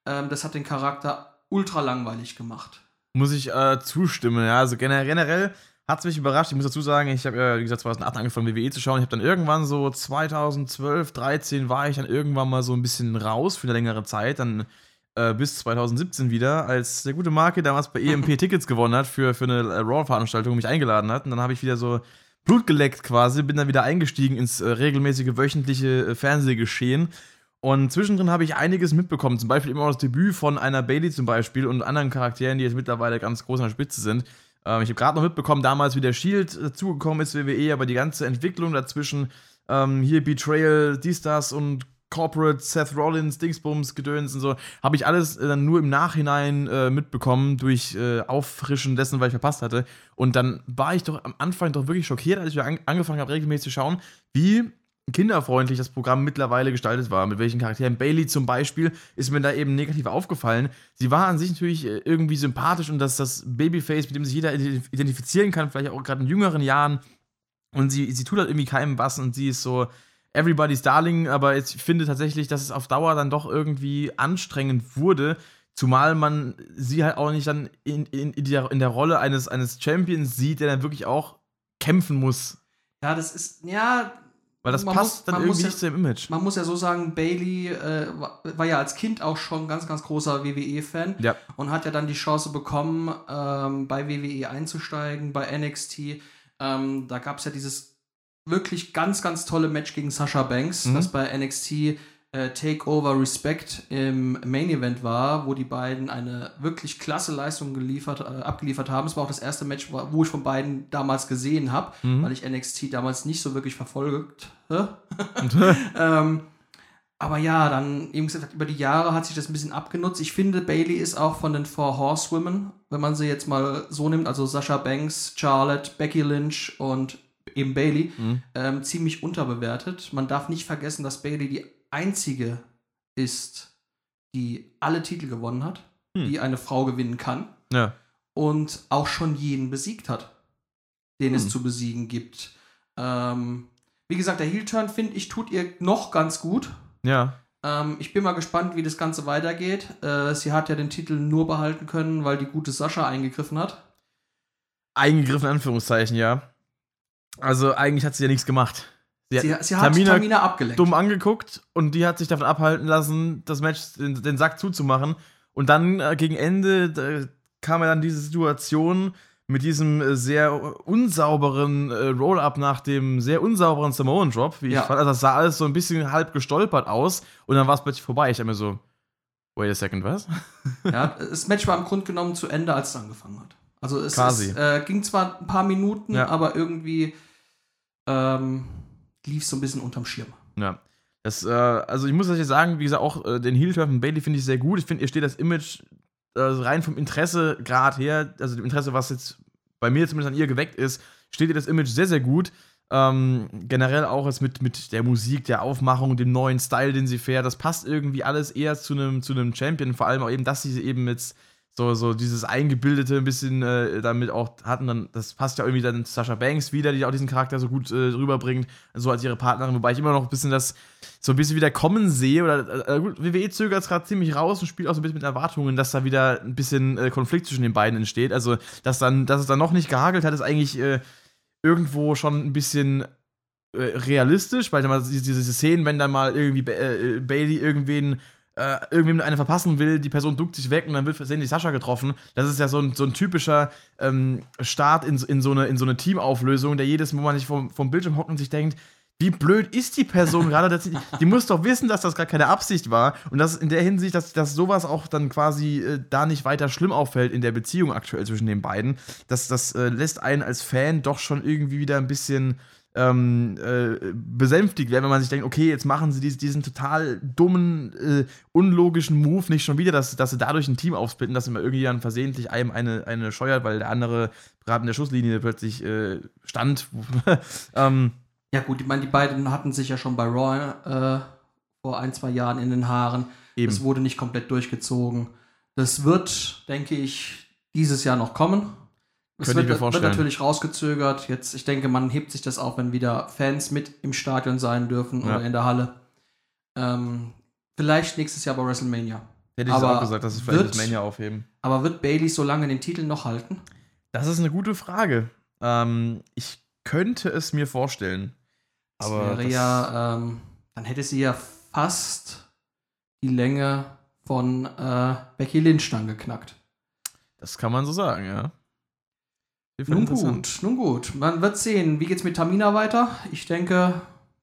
ähm, das hat den Charakter ultra langweilig gemacht. Muss ich äh, zustimmen, ja. Also gener- generell hat es mich überrascht. Ich muss dazu sagen, ich habe ja, wie gesagt, 2008 angefangen, WWE zu schauen. Ich habe dann irgendwann so 2012, 13 war ich dann irgendwann mal so ein bisschen raus für eine längere Zeit. Dann äh, bis 2017 wieder, als der gute Marke damals bei EMP Tickets gewonnen hat für, für eine äh, Raw-Veranstaltung und mich eingeladen hat. Und dann habe ich wieder so Blut geleckt quasi, bin dann wieder eingestiegen ins äh, regelmäßige wöchentliche äh, Fernsehgeschehen. Und zwischendrin habe ich einiges mitbekommen, zum Beispiel immer auch das Debüt von einer Bailey zum Beispiel und anderen Charakteren, die jetzt mittlerweile ganz groß an der Spitze sind. Ähm, ich habe gerade noch mitbekommen, damals wie der Shield äh, zugekommen ist, WWE, aber die ganze Entwicklung dazwischen, ähm, hier Betrayal, dies, das und Corporate, Seth Rollins, Dingsbums, Gedöns und so, habe ich alles äh, dann nur im Nachhinein äh, mitbekommen durch äh, Auffrischen dessen, weil ich verpasst hatte. Und dann war ich doch am Anfang doch wirklich schockiert, als ich an angefangen habe, regelmäßig zu schauen, wie kinderfreundlich das Programm mittlerweile gestaltet war, mit welchen Charakteren. Bailey zum Beispiel ist mir da eben negativ aufgefallen. Sie war an sich natürlich äh, irgendwie sympathisch und dass das Babyface, mit dem sich jeder identifizieren kann, vielleicht auch gerade in jüngeren Jahren. Und sie, sie tut halt irgendwie keinem was und sie ist so everybody's darling, aber ich finde tatsächlich, dass es auf Dauer dann doch irgendwie anstrengend wurde. Zumal man sie halt auch nicht dann in, in, in, der, in der Rolle eines, eines Champions sieht, der dann wirklich auch kämpfen muss. Ja, das ist, ja, weil das passt muss, dann irgendwie ja, nicht zu dem Image. Man muss ja so sagen, Bailey äh, war, ja als Kind auch schon ganz, ganz großer WWE-Fan ja. und hat ja dann die Chance bekommen, ähm, bei WWE einzusteigen, bei NXT. Ähm, da gab es ja dieses wirklich ganz, ganz tolle Match gegen Sasha Banks, mhm. das bei NXT äh, Takeover Respect im Main Event war, wo die beiden eine wirklich klasse Leistung geliefert, äh, abgeliefert haben. Es war auch das erste Match, wo ich von beiden damals gesehen habe, mhm. weil ich NXT damals nicht so wirklich verfolgt. ähm, aber ja, dann eben gesagt, über die Jahre hat sich das ein bisschen abgenutzt. Ich finde, Bailey ist auch von den Four Horsewomen, wenn man sie jetzt mal so nimmt, also Sasha Banks, Charlotte, Becky Lynch und eben Bailey, mhm. ähm, ziemlich unterbewertet. Man darf nicht vergessen, dass Bailey die einzige ist, die alle Titel gewonnen hat, hm. die eine Frau gewinnen kann. Ja. Und auch schon jeden besiegt hat, den hm. es zu besiegen gibt. Ähm, wie gesagt, der Heel-Turn, finde ich, tut ihr noch ganz gut. Ja. Ähm, ich bin mal gespannt, wie das Ganze weitergeht. Äh, sie hat ja den Titel nur behalten können, weil die gute Sascha eingegriffen hat. Eingegriffen, in Anführungszeichen, ja. Also eigentlich hat sie ja nichts gemacht. Sie, sie, sie hat Tamina, Tamina, abgelenkt. dumm angeguckt und die hat sich davon abhalten lassen, das Match, den, den Sack zuzumachen. Und dann äh, gegen Ende kam ja dann diese Situation mit diesem äh, sehr unsauberen äh, Roll-Up nach dem sehr unsauberen Samoan Drop, wie ja. ich fand. Also das sah alles so ein bisschen halb gestolpert aus und dann war es plötzlich vorbei. Ich habe mir so, wait a second, was? ja, das Match war im Grunde genommen zu Ende, als es angefangen hat. Also es, es äh, ging zwar ein paar Minuten, ja. aber irgendwie ähm, lief so ein bisschen unterm Schirm. Ja. Das, äh, also ich muss euch sagen, wie gesagt, auch äh, den Heel-Turn von Bailey finde ich sehr gut. Ich finde, ihr steht das Image äh, rein vom Interesse gerade her, also dem Interesse, was jetzt bei mir zumindest an ihr geweckt ist, steht ihr das Image sehr, sehr gut. Ähm, generell auch jetzt mit, mit der Musik, der Aufmachung, dem neuen Style, den sie fährt, das passt irgendwie alles eher zu einem zu Champion. Vor allem auch eben, dass sie eben jetzt so, so dieses Eingebildete ein bisschen äh, damit auch hatten, dann, das passt ja irgendwie dann Sascha Banks wieder, die auch diesen Charakter so gut äh, rüberbringt, so als ihre Partnerin, wobei ich immer noch ein bisschen das so ein bisschen wieder kommen sehe, oder äh, gut, WWE zögert es gerade ziemlich raus und spielt auch so ein bisschen mit Erwartungen, dass da wieder ein bisschen äh, Konflikt zwischen den beiden entsteht. Also, dass dann, dass es dann noch nicht gehagelt hat, ist eigentlich äh, irgendwo schon ein bisschen äh, realistisch, weil dann mal diese, diese Szenen, wenn dann mal irgendwie Bailey irgendwen äh, irgendwem eine verpassen will, die Person duckt sich weg und dann wird versehentlich Sascha getroffen. Das ist ja so ein, so ein typischer ähm, Start in, in, so eine, in so eine Teamauflösung, der jedes Mal, wo man sich vom, vom Bildschirm hockt und sich denkt, wie blöd ist die Person gerade? Die, die muss doch wissen, dass das gar keine Absicht war. Und das in der Hinsicht, dass, dass sowas auch dann quasi äh, da nicht weiter schlimm auffällt in der Beziehung aktuell zwischen den beiden. Das, das äh, lässt einen als Fan doch schon irgendwie wieder ein bisschen ähm, äh, besänftigt werden, wenn man sich denkt, okay, jetzt machen sie diesen, diesen total dummen, äh, unlogischen Move nicht schon wieder, dass, dass sie dadurch ein Team aufsplitten, dass immer irgendjemand versehentlich einem eine, eine scheuert, weil der andere gerade in der Schusslinie plötzlich äh, stand. ähm, ja, gut, ich meine, die beiden hatten sich ja schon bei Raw äh, vor ein, zwei Jahren in den Haaren. Es wurde nicht komplett durchgezogen. Das wird, denke ich, dieses Jahr noch kommen. Es wird, wird, natürlich rausgezögert. Jetzt, ich denke, man hebt sich das auf, wenn wieder Fans mit im Stadion sein dürfen ja. oder in der Halle. Ähm, vielleicht nächstes Jahr bei WrestleMania. Hätte ich aber auch gesagt, dass es vielleicht WrestleMania aufheben. Aber wird Bailey so lange den Titel noch halten? Das ist eine gute Frage. Ähm, ich könnte es mir vorstellen. Das aber wäre das ja, ähm, dann hätte sie ja fast die Länge von äh, Becky Lynch dann geknackt. Das kann man so sagen, ja. Nun gut, nun gut. Man wird sehen. Wie geht's mit Tamina weiter? Ich denke,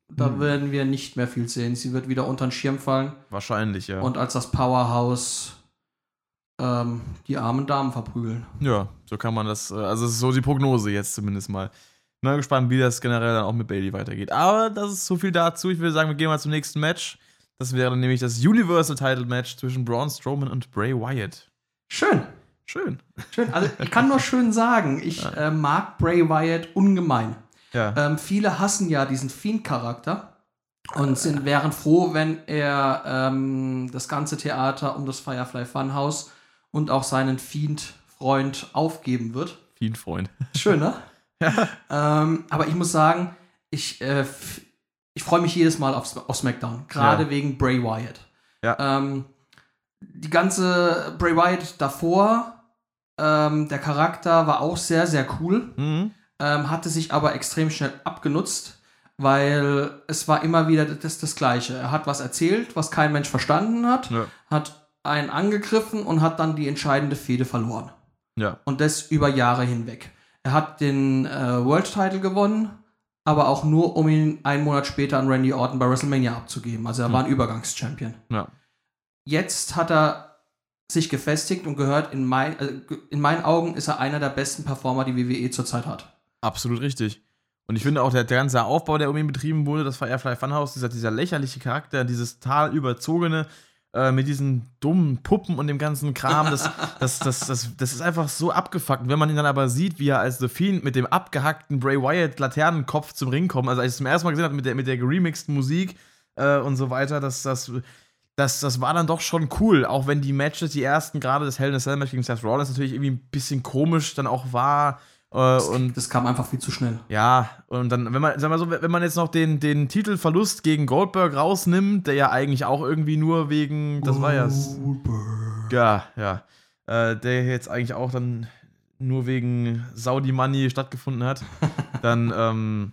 da hm. werden wir nicht mehr viel sehen. Sie wird wieder unter den Schirm fallen. Wahrscheinlich, ja. Und als das Powerhouse ähm, die armen Damen verprügeln. Ja, so kann man das. Äh, also, es ist so die Prognose jetzt zumindest mal. Mal gespannt, wie das generell dann auch mit Bailey weitergeht. Aber das ist so viel dazu. Ich würde sagen, wir gehen mal zum nächsten Match. Das wäre nämlich das Universal Title Match zwischen Braun Strowman und Bray Wyatt. Schön. Schön. Schön. Also ich kann nur schön sagen, ich ja. äh, mag Bray Wyatt ungemein. Ja. Ähm, viele hassen ja diesen Fiend-Charakter. und sind, wären froh, wenn er ähm, das ganze Theater um das Firefly Funhouse und auch seinen Fiend-Freund aufgeben wird. Fiend-Freund. Schön, ne? Ja. Ähm, aber ich muss sagen, ich, äh, ich freue mich jedes Mal auf, auf SmackDown, gerade Ja. wegen Bray Wyatt. Ja. Ähm, die ganze Bray Wyatt davor, ähm, der Charakter war auch sehr, sehr cool, Mhm. ähm, hatte sich aber extrem schnell abgenutzt, weil es war immer wieder das, das Gleiche. Er hat was erzählt, was kein Mensch verstanden hat, Ja. hat einen angegriffen und hat dann die entscheidende Fehde verloren. Ja. Und das über Jahre hinweg. Er hat den äh, World Title gewonnen, aber auch nur, um ihn einen Monat später an Randy Orton bei WrestleMania abzugeben. Also er Hm. war ein Übergangschampion. Ja. Jetzt hat er sich gefestigt und gehört, in, mein, äh, in meinen Augen ist er einer der besten Performer, die WWE zurzeit hat. Absolut richtig. Und ich finde auch, der, der ganze Aufbau, der um ihn betrieben wurde, das Firefly Funhouse, dieser, dieser lächerliche Charakter, dieses total überzogene, äh, mit diesen dummen Puppen und dem ganzen Kram, das, das, das, das, das ist einfach so abgefuckt. Und wenn man ihn dann aber sieht, wie er als The Fiend mit dem abgehackten Bray Wyatt Laternenkopf zum Ring kommt, also als ich es zum ersten Mal gesehen habe mit der, mit der geremixten Musik äh, und so weiter, das, das, das, das war dann doch schon cool, auch wenn die Matches, die ersten, gerade das Hell in a Cell Match gegen Seth Rollins natürlich irgendwie ein bisschen komisch dann auch war. Äh, und Das kam einfach viel zu schnell. ja, und dann, wenn man, sag mal so, wenn man jetzt noch den, den Titelverlust gegen Goldberg rausnimmt, der ja eigentlich auch irgendwie nur wegen, das war ja, ja, ja, äh, der jetzt eigentlich auch dann nur wegen Saudi Money stattgefunden hat, dann, ähm,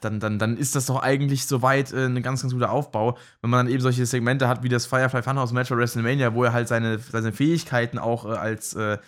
dann, dann, dann ist das doch eigentlich soweit äh, ein ganz, ganz guter Aufbau, wenn man dann eben solche Segmente hat wie das Firefly Funhouse Match bei WrestleMania, wo er halt seine, seine Fähigkeiten auch äh, als, äh,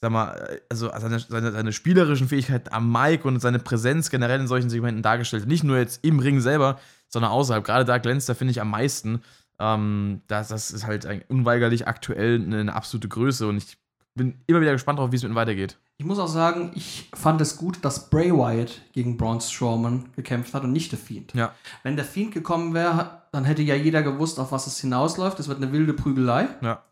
sag mal, äh, also seine, seine, seine spielerischen Fähigkeiten am Mic und seine Präsenz generell in solchen Segmenten dargestellt. hat. Nicht nur jetzt im Ring selber, sondern außerhalb. Gerade da glänzt er, finde ich, am meisten. Ähm, das, das ist halt unweigerlich aktuell eine, eine absolute Größe und ich bin immer wieder gespannt darauf, wie es mit ihm weitergeht. Ich muss auch sagen, ich fand es gut, dass Bray Wyatt gegen Braun Strowman gekämpft hat und nicht der Fiend. Ja. Wenn der Fiend gekommen wäre, dann hätte ja jeder gewusst, auf was es hinausläuft. Es wird eine wilde Prügelei, Ja.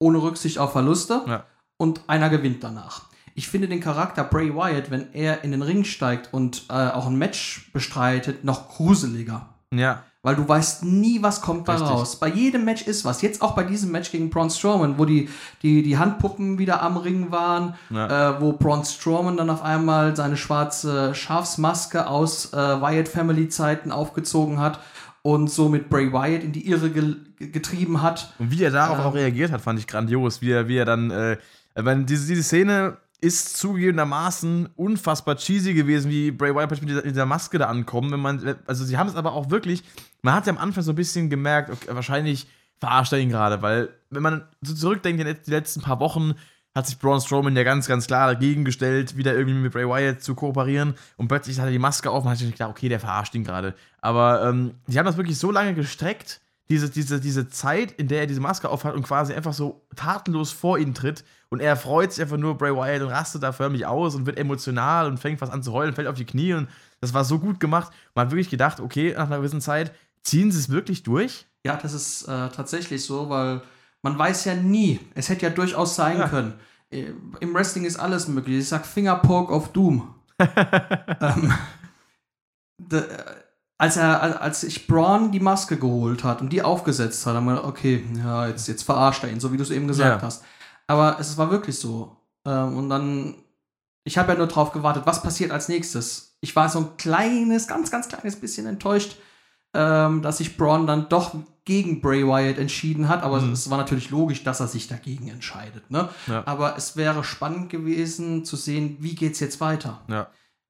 ohne Rücksicht auf Verluste Ja. und einer gewinnt danach. Ich finde den Charakter Bray Wyatt, wenn er in den Ring steigt und äh, auch ein Match bestreitet, noch gruseliger. Ja. Weil du weißt nie, was kommt da Richtig. raus. Bei jedem Match ist was. Jetzt auch bei diesem Match gegen Braun Strowman, wo die, die, die Handpuppen wieder am Ring waren, Ja. äh, wo Braun Strowman dann auf einmal seine schwarze Schafsmaske aus äh, Wyatt Family Zeiten aufgezogen hat und so mit Bray Wyatt in die Irre ge getrieben hat. Und wie er darauf Ähm. auch reagiert hat, fand ich grandios. Wie er, wie er dann, äh, wenn diese, diese Szene ist zugegebenermaßen unfassbar cheesy gewesen, wie Bray Wyatt mit dieser, Maske da ankommen. Wenn man, also sie haben es aber auch wirklich, man hat ja am Anfang so ein bisschen gemerkt, okay, wahrscheinlich verarscht er ihn gerade, weil wenn man so zurückdenkt, let- die letzten paar Wochen hat sich Braun Strowman ja ganz, ganz klar dagegen gestellt, wieder irgendwie mit Bray Wyatt zu kooperieren und plötzlich hat er die Maske auf und hat sich gedacht, okay, der verarscht ihn gerade. Aber ähm, haben das wirklich so lange gestreckt, diese, diese, diese Zeit, in der er diese Maske aufhat und quasi einfach so tatenlos vor ihn tritt und er freut sich einfach nur Bray Wyatt und rastet da förmlich aus und wird emotional und fängt was an zu heulen, fällt auf die Knie und das war so gut gemacht. Man hat wirklich gedacht, okay, nach einer gewissen Zeit ziehen sie es wirklich durch. Ja, das ist äh, tatsächlich so, weil man weiß ja nie. Es hätte ja durchaus sein Ja. können. Äh, Im Wrestling ist alles möglich. Ich sag Fingerpoke of Doom. ähm, de, äh, als, er, als- als sich Braun die Maske geholt hat und die aufgesetzt hat, haben wir gedacht, okay, ja, jetzt, jetzt verarscht er ihn, so wie du es eben gesagt Ja. hast. Aber es war wirklich so. Ähm, und dann, ich habe ja nur drauf gewartet, was passiert als nächstes. Ich war so ein kleines, ganz, ganz kleines bisschen enttäuscht, ähm, dass sich Braun dann doch gegen Bray Wyatt entschieden hat, aber Mhm. es war natürlich logisch, dass er sich dagegen entscheidet. Ne? Ja. Aber es wäre spannend gewesen zu sehen, wie geht's jetzt weiter. Ja.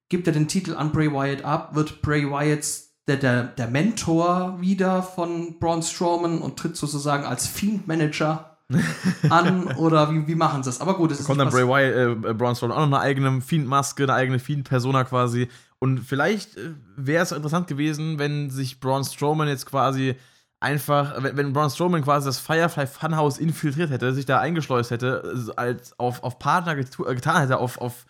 Gibt er den Titel an Bray Wyatt ab? Wird Bray Wyatt der, der, der Mentor wieder von Braun Strowman und tritt sozusagen als Fiend-Manager an? Oder wie, wie machen sie das? Aber gut, es ist Kommt dann Bray Wyatt, äh, Braun Strowman auch noch eine eigene Fiend-Maske, eine eigene Fiend-Persona quasi. Und vielleicht äh, wäre es interessant gewesen, wenn sich Braun Strowman jetzt quasi einfach, wenn, wenn Braun Strowman quasi das Firefly Funhouse infiltriert hätte, sich da eingeschleust hätte, äh, als auf, auf Partner getu- äh, getan hätte, auf, auf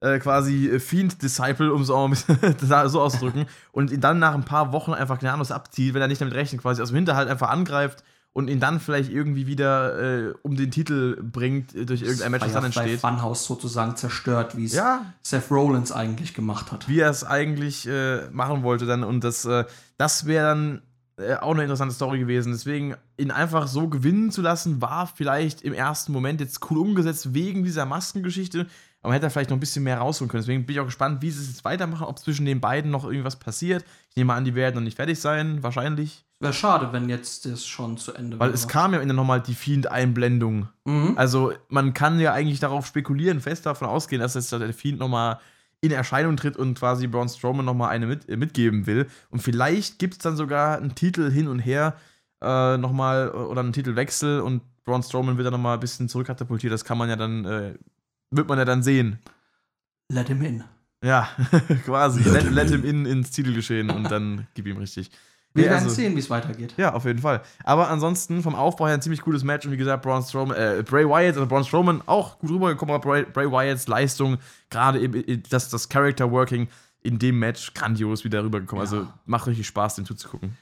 äh, quasi Fiend-Disciple, um es auch bisschen so auszudrücken, und ihn dann nach ein paar Wochen einfach gnadenlos abzieht, wenn er nicht damit rechnet, quasi aus dem Hinterhalt einfach angreift und ihn dann vielleicht irgendwie wieder äh, um den Titel bringt äh, durch irgendein Match, das dann entsteht. Funhouse sozusagen zerstört, wie es Ja, Seth Rollins eigentlich gemacht hat. wie er es eigentlich äh, machen wollte dann und das, äh, das wäre dann äh, auch eine interessante Story gewesen. Deswegen ihn einfach so gewinnen zu lassen, war vielleicht im ersten Moment jetzt cool umgesetzt wegen dieser Maskengeschichte. Aber man hätte da vielleicht noch ein bisschen mehr rausholen können. Deswegen bin ich auch gespannt, wie sie es jetzt weitermachen, ob zwischen den beiden noch irgendwas passiert. Ich nehme an, die werden noch nicht fertig sein, wahrscheinlich. Wäre schade, wenn jetzt das schon zu Ende Weil wäre. es kam ja am Ende nochmal die Fiend-Einblendung. Mhm. Also man kann ja eigentlich darauf spekulieren, fest davon ausgehen, dass jetzt der Fiend nochmal in Erscheinung tritt und quasi Braun Strowman nochmal eine mit, äh, mitgeben will. Und vielleicht gibt es dann sogar einen Titel hin und her äh, nochmal oder einen Titelwechsel und Braun Strowman wird dann nochmal ein bisschen zurückkatapultiert. Das kann man ja dann, äh, wird man ja dann sehen. Let him in. Ja, quasi. Let, let him in ins Titelgeschehen und dann gib ihm richtig. Wir Nee, werden also- sehen, wie es weitergeht. Ja, auf jeden Fall. Aber ansonsten vom Aufbau her ein ziemlich gutes Match und wie gesagt, Braun Strowman, äh, Bray Wyatt, also Braun Strowman auch gut rübergekommen, aber Bray, Bray Wyatts Leistung, gerade eben äh, das, das Character Working in dem Match grandios wieder rübergekommen. Ja. Also macht richtig Spaß, dem zuzugucken.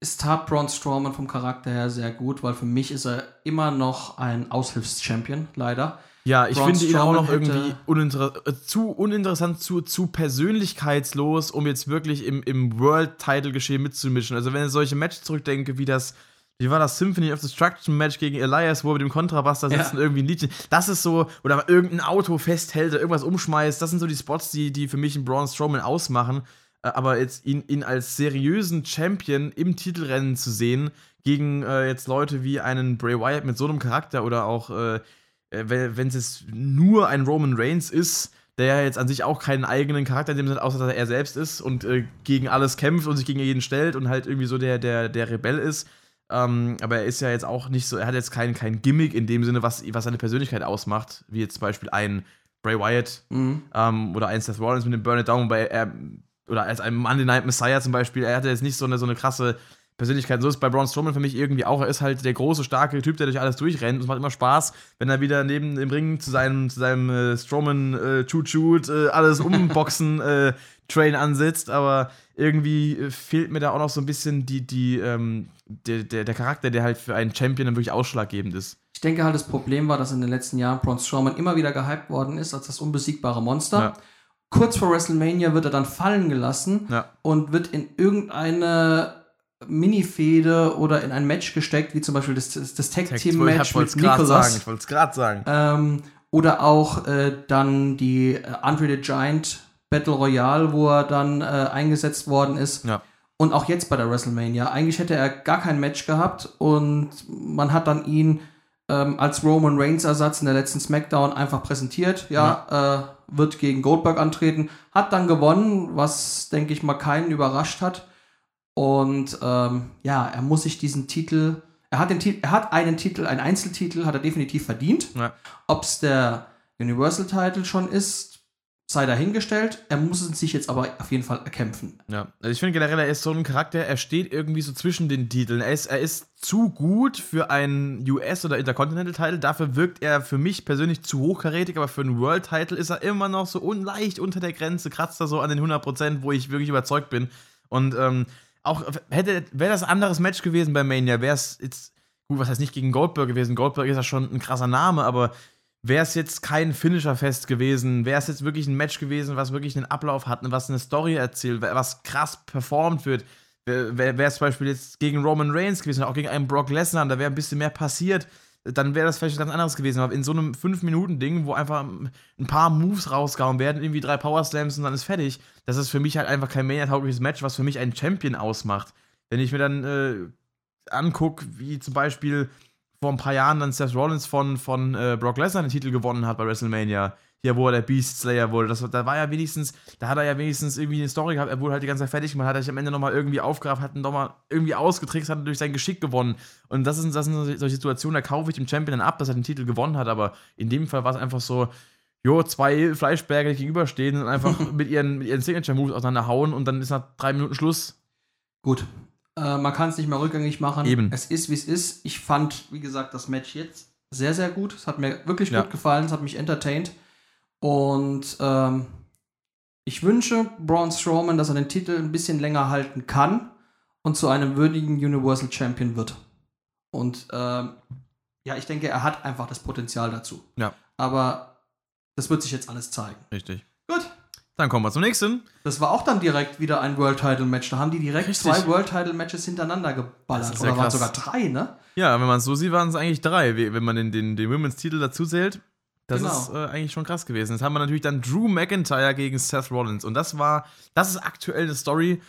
Es tat Braun Strowman vom Charakter her sehr gut, weil für mich ist er immer noch ein Aushilfs-Champion, leider. Ja, ich Braun finde ihn auch noch irgendwie uninter äh, zu uninteressant, zu, zu persönlichkeitslos, um jetzt wirklich im, im World-Title-Geschehen mitzumischen. Also, wenn ich solche Matches zurückdenke, wie das, wie war das Symphony of Destruction Match gegen Elias, wo er mit dem Kontrabass da sitzt Ja. und irgendwie ein Liedchen. Das ist so, oder irgendein Auto festhält oder irgendwas umschmeißt. Das sind so die Spots, die, die für mich einen Braun Strowman ausmachen. Äh, Aber jetzt ihn, ihn als seriösen Champion im Titelrennen zu sehen, gegen äh, jetzt Leute wie einen Bray Wyatt mit so einem Charakter oder auch äh, äh, wenn es jetzt nur ein Roman Reigns ist, der ja jetzt an sich auch keinen eigenen Charakter in dem Sinne, außer dass er er selbst ist und äh, gegen alles kämpft und sich gegen jeden stellt und halt irgendwie so der, der, der Rebell ist. Ähm, aber er ist ja jetzt auch nicht so, er hat jetzt kein, kein Gimmick in dem Sinne, was, was seine Persönlichkeit ausmacht, wie jetzt zum Beispiel ein Bray Wyatt Mhm. ähm, oder ein Seth Rollins mit dem Burn It Down, wobei er, oder als ein Monday Night Messiah zum Beispiel, er hatte jetzt nicht so eine, so eine krasse Persönlichkeit. So ist bei Braun Strowman für mich irgendwie auch. Er ist halt der große, starke Typ, der durch alles durchrennt. Es macht immer Spaß, wenn er wieder neben dem Ring zu seinem, zu seinem äh, Strowman äh, Shoot Shoot äh, alles umboxen äh, Train ansitzt. Aber irgendwie äh, fehlt mir da auch noch so ein bisschen die, die, ähm, der, der, der Charakter, der halt für einen Champion dann wirklich ausschlaggebend ist. Ich denke halt, das Problem war, dass in den letzten Jahren Braun Strowman immer wieder gehypt worden ist als das unbesiegbare Monster. Ja. Kurz vor WrestleMania wird er dann fallen gelassen Ja. und wird in irgendeine Minifehde oder in ein Match gesteckt, wie zum Beispiel das, das, das Tag Team ich Match wollte mit es gerade sagen. Nicholas. Ich wollte es gerade sagen. Ähm, oder auch äh, dann die äh, Andre the Giant Battle Royale, wo er dann äh, eingesetzt worden ist. Ja. Und auch jetzt bei der WrestleMania. Eigentlich hätte er gar kein Match gehabt und man hat dann ihn ähm, als Roman Reigns Ersatz in der letzten SmackDown einfach präsentiert. Ja, Äh, wird gegen Goldberg antreten. Hat dann gewonnen, was, denke ich mal, keinen überrascht hat. Und ähm, ja, er muss sich diesen Titel, er hat, den Titel, er hat einen Titel, einen Einzeltitel, hat er definitiv verdient. Ja. Ob es der Universal Title schon ist, sei dahingestellt. Er muss es sich jetzt aber auf jeden Fall erkämpfen. Ja, also ich finde generell, er ist so ein Charakter, er steht irgendwie so zwischen den Titeln. Er ist, er ist zu gut für einen US- oder Intercontinental-Title. Dafür wirkt er für mich persönlich zu hochkarätig, aber für einen World-Title ist er immer noch so unleicht unter der Grenze, kratzt er so an den 100%, wo ich wirklich überzeugt bin. Und ähm, auch hätte, wäre das ein anderes Match gewesen bei Mania, wäre es jetzt, gut, was heißt nicht gegen Goldberg gewesen. Goldberg ist ja schon ein krasser Name, aber wäre es jetzt kein Finisher-Fest gewesen, wäre es jetzt wirklich ein Match gewesen, was wirklich einen Ablauf hat, was eine Story erzählt, was krass performt wird, wäre es zum Beispiel jetzt gegen Roman Reigns gewesen, auch gegen einen Brock Lesnar, da wäre ein bisschen mehr passiert, dann wäre das vielleicht ganz anderes gewesen. Aber in so einem 5-Minuten-Ding, wo einfach ein paar Moves rausgehauen werden, irgendwie drei Power-Slams und dann ist fertig, das ist für mich halt einfach kein Mania-taugliches Match, was für mich einen Champion ausmacht. Wenn ich mir dann äh, angucke, wie zum Beispiel vor ein paar Jahren dann Seth Rollins von, von äh, Brock Lesnar den Titel gewonnen hat bei WrestleMania. Hier, wo er der Beast Slayer wurde. Das, da war ja wenigstens, da hat er ja wenigstens irgendwie eine Story gehabt. Er wurde halt die ganze Zeit fertig gemacht, hat er sich am Ende nochmal irgendwie aufgerafft, hat ihn nochmal irgendwie ausgetrickst, hat durch sein Geschick gewonnen. Und das sind, das sind solche Situationen, da kaufe ich dem Champion dann ab, dass er den Titel gewonnen hat. Aber in dem Fall war es einfach so, jo, zwei Fleischberge gegenüberstehen und einfach mit ihren, mit ihren Signature-Moves auseinanderhauen und dann ist nach drei Minuten Schluss. Gut. Äh, man kann es nicht mehr rückgängig machen. Eben. Es ist, wie es ist. Ich fand, wie gesagt, das Match jetzt sehr, sehr gut. Es hat mir wirklich Ja. gut gefallen. Es hat mich entertained. Und ähm, ich wünsche Braun Strowman, dass er den Titel ein bisschen länger halten kann und zu einem würdigen Universal Champion wird. Und ähm, ja, ich denke, er hat einfach das Potenzial dazu. Ja. Aber das wird sich jetzt alles zeigen. Richtig. Gut. Dann kommen wir zum nächsten. Das war auch dann direkt wieder ein World Title Match. Da haben die direkt Richtig. zwei World Title Matches hintereinander geballert. Oder ja waren sogar drei, ne? Ja, wenn man es so sieht, waren es eigentlich drei, wenn man den, den, den Women's-Titel dazu zählt. Das Genau. ist äh, eigentlich schon krass gewesen. Jetzt haben wir natürlich dann Drew McIntyre gegen Seth Rollins. Und das war, das ist aktuell eine Story,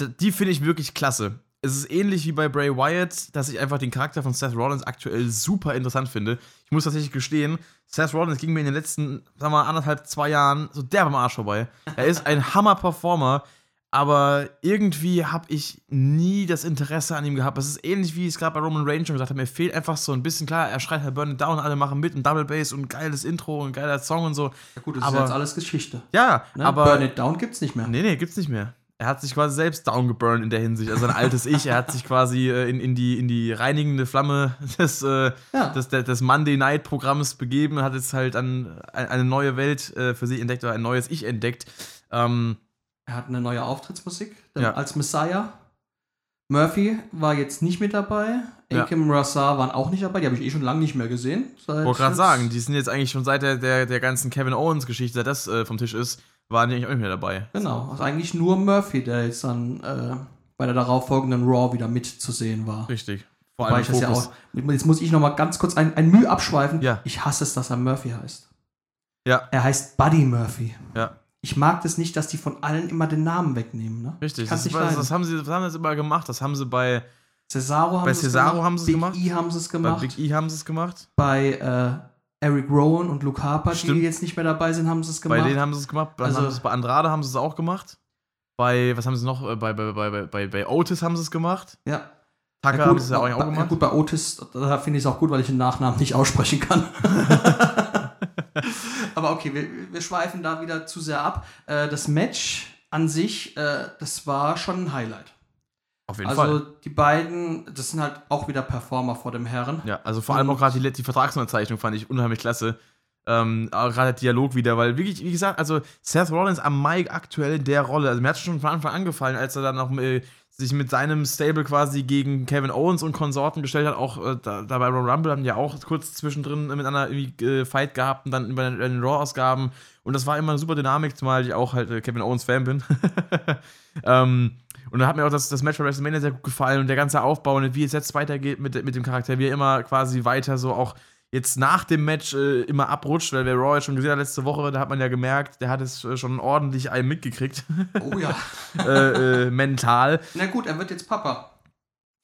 die finde ich wirklich klasse. Es ist ähnlich wie bei Bray Wyatt, dass ich einfach den Charakter von Seth Rollins aktuell super interessant finde. Ich muss tatsächlich gestehen, Seth Rollins ging mir in den letzten, sagen wir mal, anderthalb, zwei Jahren so derbe am Arsch vorbei. Er ist ein Hammer-Performer, aber irgendwie habe ich nie das Interesse an ihm gehabt. Es ist ähnlich wie ich es gerade bei Roman Reigns schon gesagt habe. Mir fehlt einfach so ein bisschen, klar, er schreit halt Burn It Down, alle machen mit und Double Bass und geiles Intro und geiler Song und so. Ja gut, das Aber- ist jetzt alles Geschichte. Ja, Ne? aber. Burn It Down gibt's nicht mehr. Nee, nee, gibt's nicht mehr. Er hat sich quasi selbst downgeburnt in der Hinsicht. Also ein altes Ich. Er hat sich quasi äh, in, in, die, in die reinigende Flamme des, äh, Ja. des, des, Monday Night Programms begeben, hat jetzt halt an, ein- eine neue Welt äh, für sich entdeckt oder ein neues Ich entdeckt. Ähm, Er hat eine neue Auftrittsmusik Ja. als Messiah. Murphy war jetzt nicht mit dabei. Ja. Akim Rassar waren auch nicht dabei. Die habe ich eh schon lange nicht mehr gesehen. Wollte gerade sagen, die sind jetzt eigentlich schon seit der, der, der ganzen Kevin Owens-Geschichte, seit das äh, vom Tisch ist, waren die eigentlich auch nicht mehr dabei. Genau. Also eigentlich nur Murphy, der jetzt dann äh, bei der darauffolgenden Raw wieder mitzusehen war. Richtig. Vor allem ich das ja auch. Jetzt muss ich noch mal ganz kurz ein, ein Mühe abschweifen. Ja. Ich hasse es, dass er Murphy heißt. Ja, Er heißt Buddy Murphy. ja. Ich mag das nicht, dass die von allen immer den Namen wegnehmen. Ne? Richtig. Das, nicht das, haben sie, das haben sie immer gemacht. Das haben sie bei, Cesaro haben Bei sie es Cesaro gemacht. haben sie es Big gemacht. E haben sie es bei gemacht. Big E haben sie es gemacht. Bei äh, Eric Rowan und Luke Harper, die Stimmt. jetzt nicht mehr dabei sind, haben sie es gemacht. Bei denen haben sie es gemacht. Dann Also- haben bei Andrade haben sie es auch gemacht. Bei, was haben sie noch? Äh, Bei, bei, bei, bei, bei, Otis haben sie es gemacht. ja. Tucker ja, haben sie es ja auch, bei, auch ja, gemacht. gut, bei Otis, da finde ich es auch gut, weil ich den Nachnamen nicht aussprechen kann. Aber okay, wir, wir schweifen da wieder zu sehr ab. Äh, das Match an sich, äh, das war schon ein Highlight. Auf jeden Also Fall. die beiden, das sind halt auch wieder Performer vor dem Herren. Ja, also vor allem auch gerade die, die Vertragsunterzeichnung fand ich unheimlich klasse. Ähm, gerade der Dialog wieder, weil wirklich, wie gesagt, also Seth Rollins am Mic aktuell in der Rolle, also mir hat es schon von Anfang an gefallen, als er dann noch äh, sich mit seinem Stable quasi gegen Kevin Owens und Konsorten gestellt hat, auch äh, da, da bei Royal Rumble haben die ja auch kurz zwischendrin miteinander irgendwie äh, Fight gehabt und dann über den, den Raw-Ausgaben und das war immer eine super Dynamik, zumal ich auch halt äh, Kevin Owens Fan bin. ähm, und dann hat mir auch das, das Match bei WrestleMania sehr gut gefallen und der ganze Aufbau und wie es jetzt weitergeht mit, mit dem Charakter, wie er immer quasi weiter so auch jetzt nach dem Match äh, immer abrutscht, weil wer jetzt schon gesehen hat letzte Woche, da hat man ja gemerkt, der hat es äh, schon ordentlich einem mitgekriegt, Oh ja. äh, äh, mental. Na gut, er wird jetzt Papa.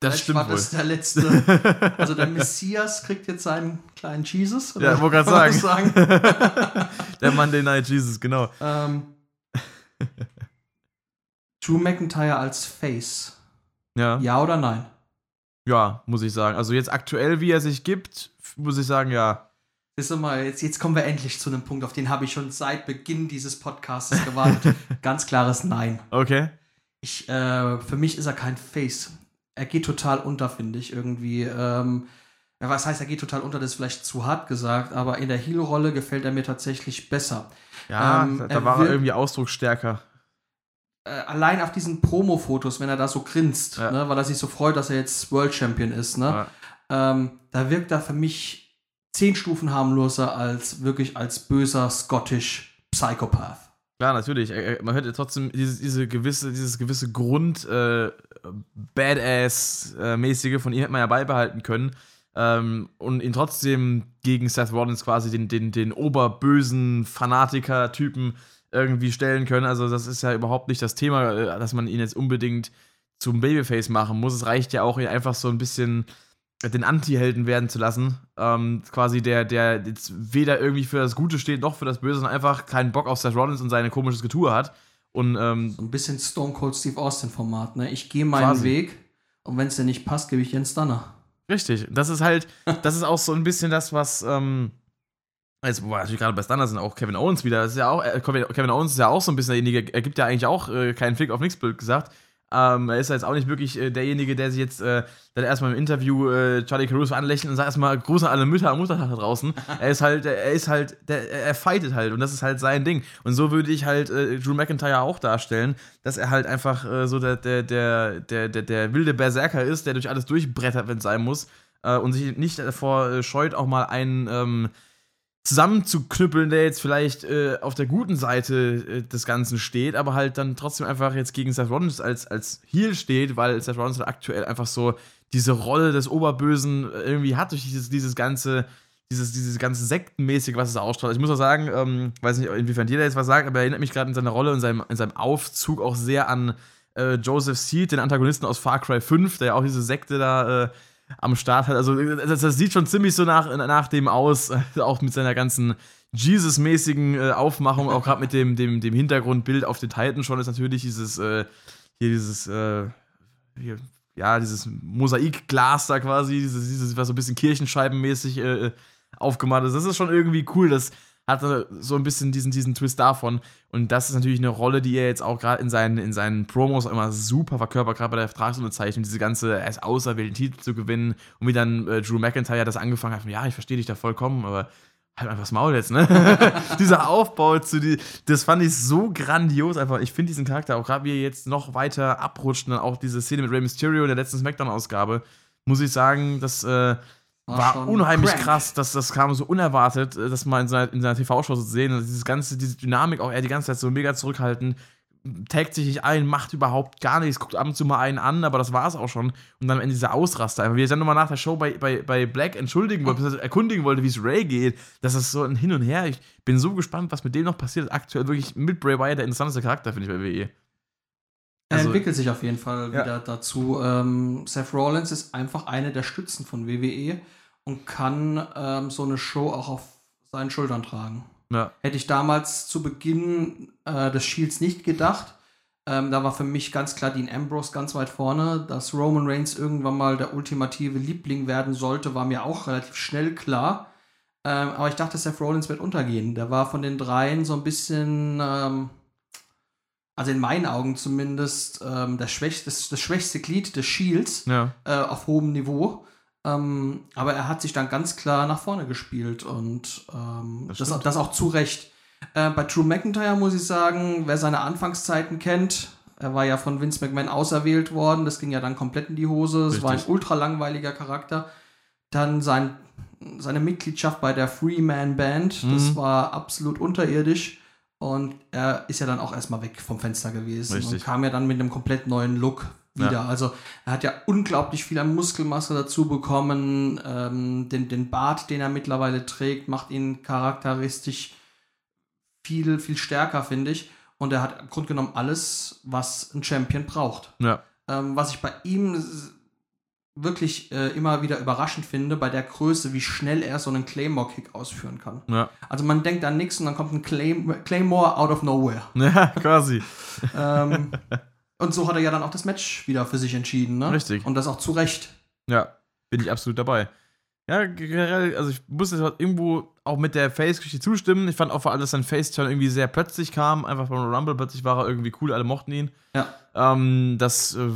Das Vielleicht stimmt war wohl. das der letzte. Also der Messias kriegt jetzt seinen kleinen Jesus. Ja, wollte grad kann man sagen. sagen? der Monday Night Jesus, genau. ähm, Drew McIntyre als Face. Ja. Ja oder nein? ja, muss ich sagen. Also jetzt aktuell, wie er sich gibt, muss ich sagen, ja. Du mal, jetzt, jetzt kommen wir endlich zu einem Punkt, auf den habe ich schon seit Beginn dieses Podcasts gewartet. Ganz klares Nein. Okay. Ich, äh, für mich ist er kein Face. Er geht total unter, finde ich, irgendwie. Ähm, ja, was heißt, er geht total unter, das ist vielleicht zu hart gesagt, aber in der Heel-Rolle gefällt er mir tatsächlich besser. Ja, Ähm, da, er war er irgendwie ausdrucksstärker. Äh, allein auf diesen Promo-Fotos, wenn er da so grinst, Ja. ne, weil er sich so freut, dass er jetzt World Champion ist, ne, Ja. ähm, da wirkt er für mich zehn Stufen harmloser als wirklich als böser Scottish Psychopath. Klar, natürlich. Man hätte trotzdem diese, diese gewisse, dieses gewisse Grund äh, Badass-mäßige von ihm hätte man ja beibehalten können. Ähm, und ihn trotzdem gegen Seth Rollins quasi den, den, den oberbösen Fanatiker-Typen irgendwie stellen können. Also, das ist ja überhaupt nicht das Thema, äh, dass man ihn jetzt unbedingt zum Babyface machen muss. Es reicht ja auch, ihn einfach so ein bisschen den Anti-Helden werden zu lassen. Ähm, quasi der, der jetzt weder irgendwie für das Gute steht, noch für das Böse, sondern einfach keinen Bock auf Seth Rollins und seine komisches Getue hat. Und ähm, So ein bisschen Stone Cold Steve Austin-Format, ne? Ich gehe meinen Quasi. Weg und wenn es dir nicht passt, gebe ich Jens Danner. richtig, das ist halt, das ist auch so ein bisschen das, was, ähm, jetzt, wo wir natürlich gerade bei Standard sind, auch Kevin Owens wieder, das ist ja auch, äh, Kevin Owens ist ja auch so ein bisschen derjenige, er gibt ja eigentlich auch äh, keinen Fick auf nix blöd gesagt. Ähm, er ist ja jetzt auch nicht wirklich äh, derjenige, der sich jetzt äh, dann erstmal im Interview äh, Charlie Caruso anlächelt und sagt erstmal Gruß an alle Mütter am Muttertag da draußen. er ist halt, er ist halt, der, er fightet halt und das ist halt sein Ding. Und so würde ich halt äh, Drew McIntyre auch darstellen, dass er halt einfach äh, so der, der, der, der, der, wilde Berserker ist, der durch alles durchbrettert, wenn es sein muss. äh, und sich nicht davor äh, scheut, auch mal einen ähm, zusammenzuknüppeln, der jetzt vielleicht äh, auf der guten Seite äh, des Ganzen steht, aber halt dann trotzdem einfach jetzt gegen Seth Rollins als, als Heel steht, weil Seth Rollins halt aktuell einfach so diese Rolle des Oberbösen irgendwie hat durch dieses, dieses ganze dieses, dieses ganze Sektenmäßige, was es ausstrahlt. Ich muss auch sagen, ähm, weiß nicht, inwiefern da jetzt was sagt, aber er erinnert mich gerade in seiner Rolle und seinem, in seinem Aufzug auch sehr an äh, Joseph Seed, den Antagonisten aus Far Cry 5, der ja auch diese Sekte da äh, am Start hat. Also das, das, sieht schon ziemlich so nach, nach dem aus, auch mit seiner ganzen Jesus-mäßigen äh, Aufmachung, auch gerade mit dem, dem, dem Hintergrundbild auf den Titan schon ist natürlich dieses, äh, hier dieses, äh, hier, ja, dieses Mosaikglas da quasi, dieses, dieses was so ein bisschen kirchenscheibenmäßig äh, aufgemacht ist. Das ist schon irgendwie cool. Das hatte so ein bisschen diesen, diesen Twist davon. Und das ist natürlich eine Rolle, die er jetzt auch gerade in seinen, in seinen Promos immer super verkörpert, gerade bei der Vertragsunterzeichnung, diese ganze, er ist auserwählten Titel zu gewinnen. Und wie dann äh, Drew McIntyre das angefangen hat, ja, ich verstehe dich da vollkommen, aber halt einfach das Maul jetzt, ne? Dieser Aufbau zu die, das fand ich so grandios einfach. Ich finde diesen Charakter auch gerade, wie er jetzt noch weiter abrutscht und dann auch diese Szene mit Rey Mysterio in der letzten Smackdown-Ausgabe, muss ich sagen, dass äh, war, unheimlich crank. krass, dass das kam so unerwartet, äh, das mal in seiner, in seiner TV-Show zu sehen. Und dieses ganze, diese Dynamik auch, er die ganze Zeit so mega zurückhaltend, taggt sich nicht ein, macht überhaupt gar nichts, guckt ab und zu mal einen an, aber das war es auch schon. Und dann am Ende dieser Ausraster, einfach wie er dann nochmal nach der Show bei, bei, bei Black entschuldigen wollte, erkundigen wollte, wie es Ray geht. Das ist so ein Hin und Her. Ich bin so gespannt, was mit dem noch passiert. Aktuell wirklich mit Bray Wyatt der interessanteste Charakter, finde ich, bei WWE. Er also, entwickelt sich auf jeden Fall ja. wieder dazu. Ähm, Seth Rollins ist einfach eine der Stützen von WWE und kann ähm, so eine Show auch auf seinen Schultern tragen. Ja. Hätte ich damals zu Beginn äh, des Shields nicht gedacht. Ähm, da war für mich ganz klar Dean Ambrose ganz weit vorne. Dass Roman Reigns irgendwann mal der ultimative Liebling werden sollte, war mir auch relativ schnell klar. Ähm, aber ich dachte, Seth Rollins wird untergehen. Der war von den dreien so ein bisschen, ähm, also in meinen Augen zumindest, ähm, das, schwächste, das, das, schwächste Glied des Shields ja. äh, auf hohem Niveau. Ähm, aber er hat sich dann ganz klar nach vorne gespielt und ähm, das, das, das, auch zu Recht. Äh, bei Drew McIntyre muss ich sagen, wer seine Anfangszeiten kennt, er war ja von Vince McMahon auserwählt worden, das ging ja dann komplett in die Hose, es war ein ultra langweiliger Charakter. Dann sein, seine Mitgliedschaft bei der Freeman Band, mhm. das war absolut unterirdisch. Und er ist ja dann auch erstmal weg vom Fenster gewesen Richtig. und kam ja dann mit einem komplett neuen Look wieder. Ja. Also er hat ja unglaublich viel an Muskelmasse dazu bekommen. Ähm, den, den Bart, den er mittlerweile trägt, macht ihn charakteristisch viel, viel stärker, finde ich. Und er hat im Grunde genommen alles, was ein Champion braucht. Ja. Ähm, was ich bei ihm wirklich äh, immer wieder überraschend finde, bei der Größe, wie schnell er so einen Claymore-Kick ausführen kann. Ja. Also man denkt an nichts und dann kommt ein Claym Claymore out of nowhere. Ja, quasi. ähm, Und so hat er ja dann auch das Match wieder für sich entschieden, ne? Richtig. Und das auch zu Recht. Ja, bin ich absolut dabei. Ja, generell, also ich muss jetzt irgendwo auch mit der Face-Geschichte zustimmen. Ich fand auch vor allem, dass sein Face-Turn irgendwie sehr plötzlich kam. Einfach beim Rumble, plötzlich war er irgendwie cool, alle mochten ihn. Ja. Ähm, das äh,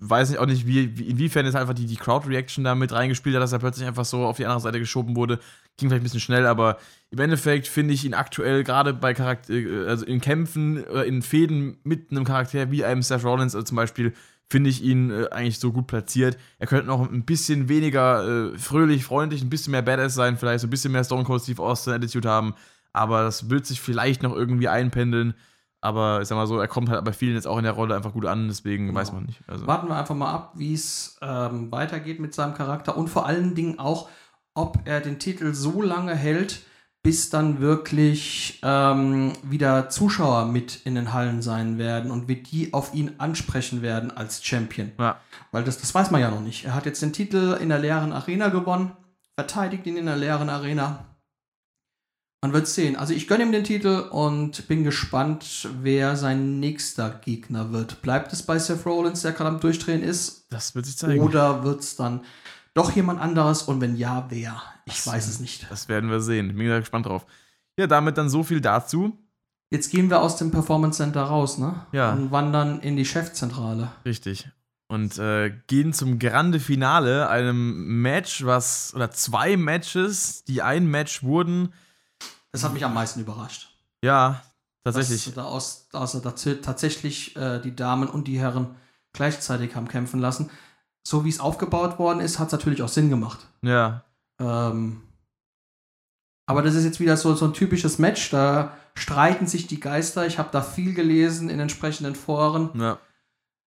weiß ich auch nicht, wie, wie, inwiefern jetzt einfach die, die Crowd-Reaction da mit reingespielt hat, dass er plötzlich einfach so auf die andere Seite geschoben wurde. Ging vielleicht ein bisschen schnell, aber im Endeffekt finde ich ihn aktuell gerade bei Charakter, äh, also in Kämpfen in Fäden mit einem Charakter wie einem Seth Rollins also zum Beispiel, finde ich ihn äh, eigentlich so gut platziert. Er könnte noch ein bisschen weniger äh, fröhlich, freundlich, ein bisschen mehr Badass sein, vielleicht so ein bisschen mehr Stone Cold Steve Austin Attitude haben, aber das wird sich vielleicht noch irgendwie einpendeln. Aber ich sag mal so, er kommt halt bei vielen jetzt auch in der Rolle einfach gut an, deswegen genau. weiß man nicht. Also. Warten wir einfach mal ab, wie es ähm, weitergeht mit seinem Charakter und vor allen Dingen auch, ob er den Titel so lange hält, bis dann wirklich ähm, wieder Zuschauer mit in den Hallen sein werden und wie die auf ihn ansprechen werden als Champion. Ja. Weil das, das weiß man ja noch nicht. Er hat jetzt den Titel in der leeren Arena gewonnen, verteidigt ihn in der leeren Arena. Man wird sehen. Also ich gönne ihm den Titel und bin gespannt, wer sein nächster Gegner wird. Bleibt es bei Seth Rollins, der gerade am Durchdrehen ist? Das wird sich zeigen. Oder wird es dann doch jemand anderes? Und wenn ja, wer? Ich das, weiß es nicht. Das werden wir sehen. Ich bin sehr gespannt drauf. Ja, damit dann so viel dazu. Jetzt gehen wir aus dem Performance Center raus, ne? Ja. Und wandern in die Chefzentrale. Richtig. Und äh, gehen zum Grande Finale, einem Match, was, oder zwei Matches, die ein Match wurden. Das hat mich am meisten überrascht. Ja, tatsächlich. Dass, da aus, außer tatsächlich äh, die Damen und die Herren gleichzeitig haben kämpfen lassen. So wie es aufgebaut worden ist, hat es natürlich auch Sinn gemacht. Ja. Ähm, aber das ist jetzt wieder so, so ein typisches Match, da streiten sich die Geister. Ich habe da viel gelesen in entsprechenden Foren. Ja.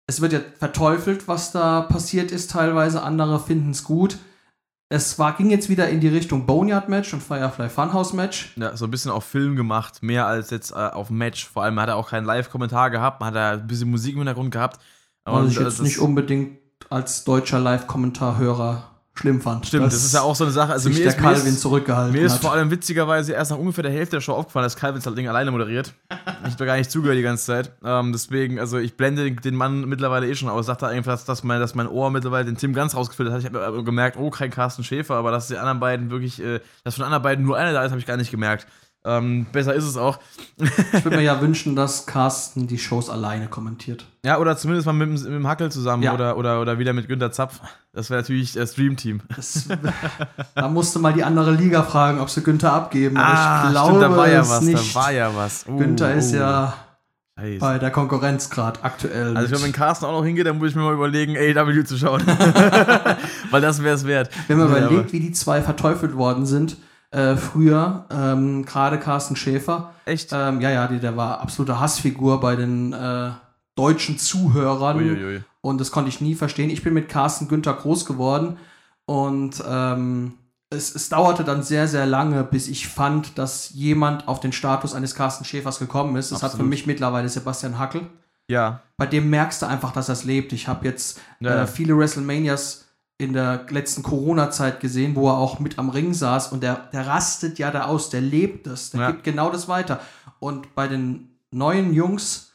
Es wird ja verteufelt, was da passiert ist, teilweise. Andere finden es gut. Es war, ging jetzt wieder in die Richtung Boneyard-Match und Firefly Funhouse-Match. Ja, so ein bisschen auf Film gemacht, mehr als jetzt äh, auf Match. Vor allem hat er auch keinen Live-Kommentar gehabt, man hat da ein bisschen Musik im Hintergrund gehabt. Was ich jetzt das- nicht unbedingt als deutscher Live-Kommentarhörer schlimm fand. Stimmt, das ist ja auch so eine Sache. Also mir der ist, mir Calvin ist, zurückgehalten mir ist vor allem witzigerweise erst nach ungefähr der Hälfte der Show aufgefallen, dass Calvin das Ding alleine moderiert. Ich habe gar nicht zugehört die ganze Zeit. Ähm, deswegen, also ich blende den- Mann mittlerweile eh schon aus. Sagt da einfach, dass, dass, mein, dass mein Ohr mittlerweile den Tim ganz rausgefiltert hat. Ich habe gemerkt, oh, kein Carsten Schäfer, aber dass die anderen beiden wirklich, äh, dass von den anderen beiden nur einer da ist, habe ich gar nicht gemerkt. Ähm, besser ist es auch. Ich würde mir ja wünschen, dass Carsten die Shows alleine kommentiert. Ja, oder zumindest mal mit, dem- mit dem Hackel zusammen Ja. oder, oder, oder wieder mit Günter Zapf. Das wäre natürlich das Dream-Team. Da musste mal die andere Liga fragen, ob sie Günther abgeben. Aber ich glaube Ah, stimmt, da war ja es was, nicht. da war ja was. Oh, Günther ist oh, ja Scheiße. bei der Konkurrenz gerade aktuell. Also wenn Carsten auch noch hingeht, dann muss ich mir mal überlegen, AW zu schauen. Weil das wäre es wert. Wenn man Ja, überlegt, wie die zwei verteufelt worden sind, äh, früher, ähm, gerade Carsten Schäfer, Echt? ähm, ja, ja, die, der war absolute Hassfigur bei den äh, deutschen Zuhörern Uiuiui. und das konnte ich nie verstehen. Ich bin mit Carsten Günther groß geworden und ähm, es, es dauerte dann sehr, sehr lange, bis ich fand, dass jemand auf den Status eines Carsten Schäfers gekommen ist. Das hat für Absolut. mich mittlerweile Sebastian Hackel. Ja. Bei dem merkst du einfach, dass er es lebt. Ich habe jetzt Ja. äh, viele WrestleManias in der letzten Corona-Zeit gesehen, wo er auch mit am Ring saß und der, der rastet ja da aus, der lebt es, der Ja. gibt genau das weiter. Und bei den neuen Jungs,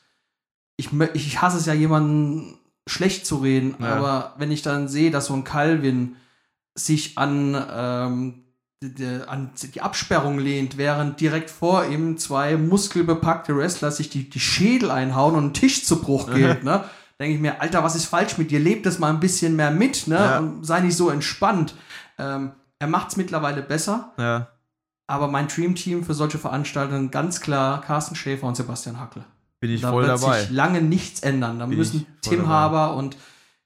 ich, ich hasse es ja, jemanden schlecht zu reden, Ja. aber wenn ich dann sehe, dass so ein Calvin sich an, ähm, die, die, an die Absperrung lehnt, während direkt vor ihm zwei muskelbepackte Wrestler sich die, die Schädel einhauen und ein Tisch zu Bruch geht, ne? Denke ich mir, Alter, was ist falsch mit dir? Lebt das mal ein bisschen mehr mit, ne? Ja. Und sei nicht so entspannt. Ähm, er macht es mittlerweile besser, Ja. aber mein Dreamteam für solche Veranstaltungen ganz klar Carsten Schäfer und Sebastian Hackel. Bin ich da voll wird dabei. sich lange nichts ändern. Da Bin müssen Tim dabei. Haber und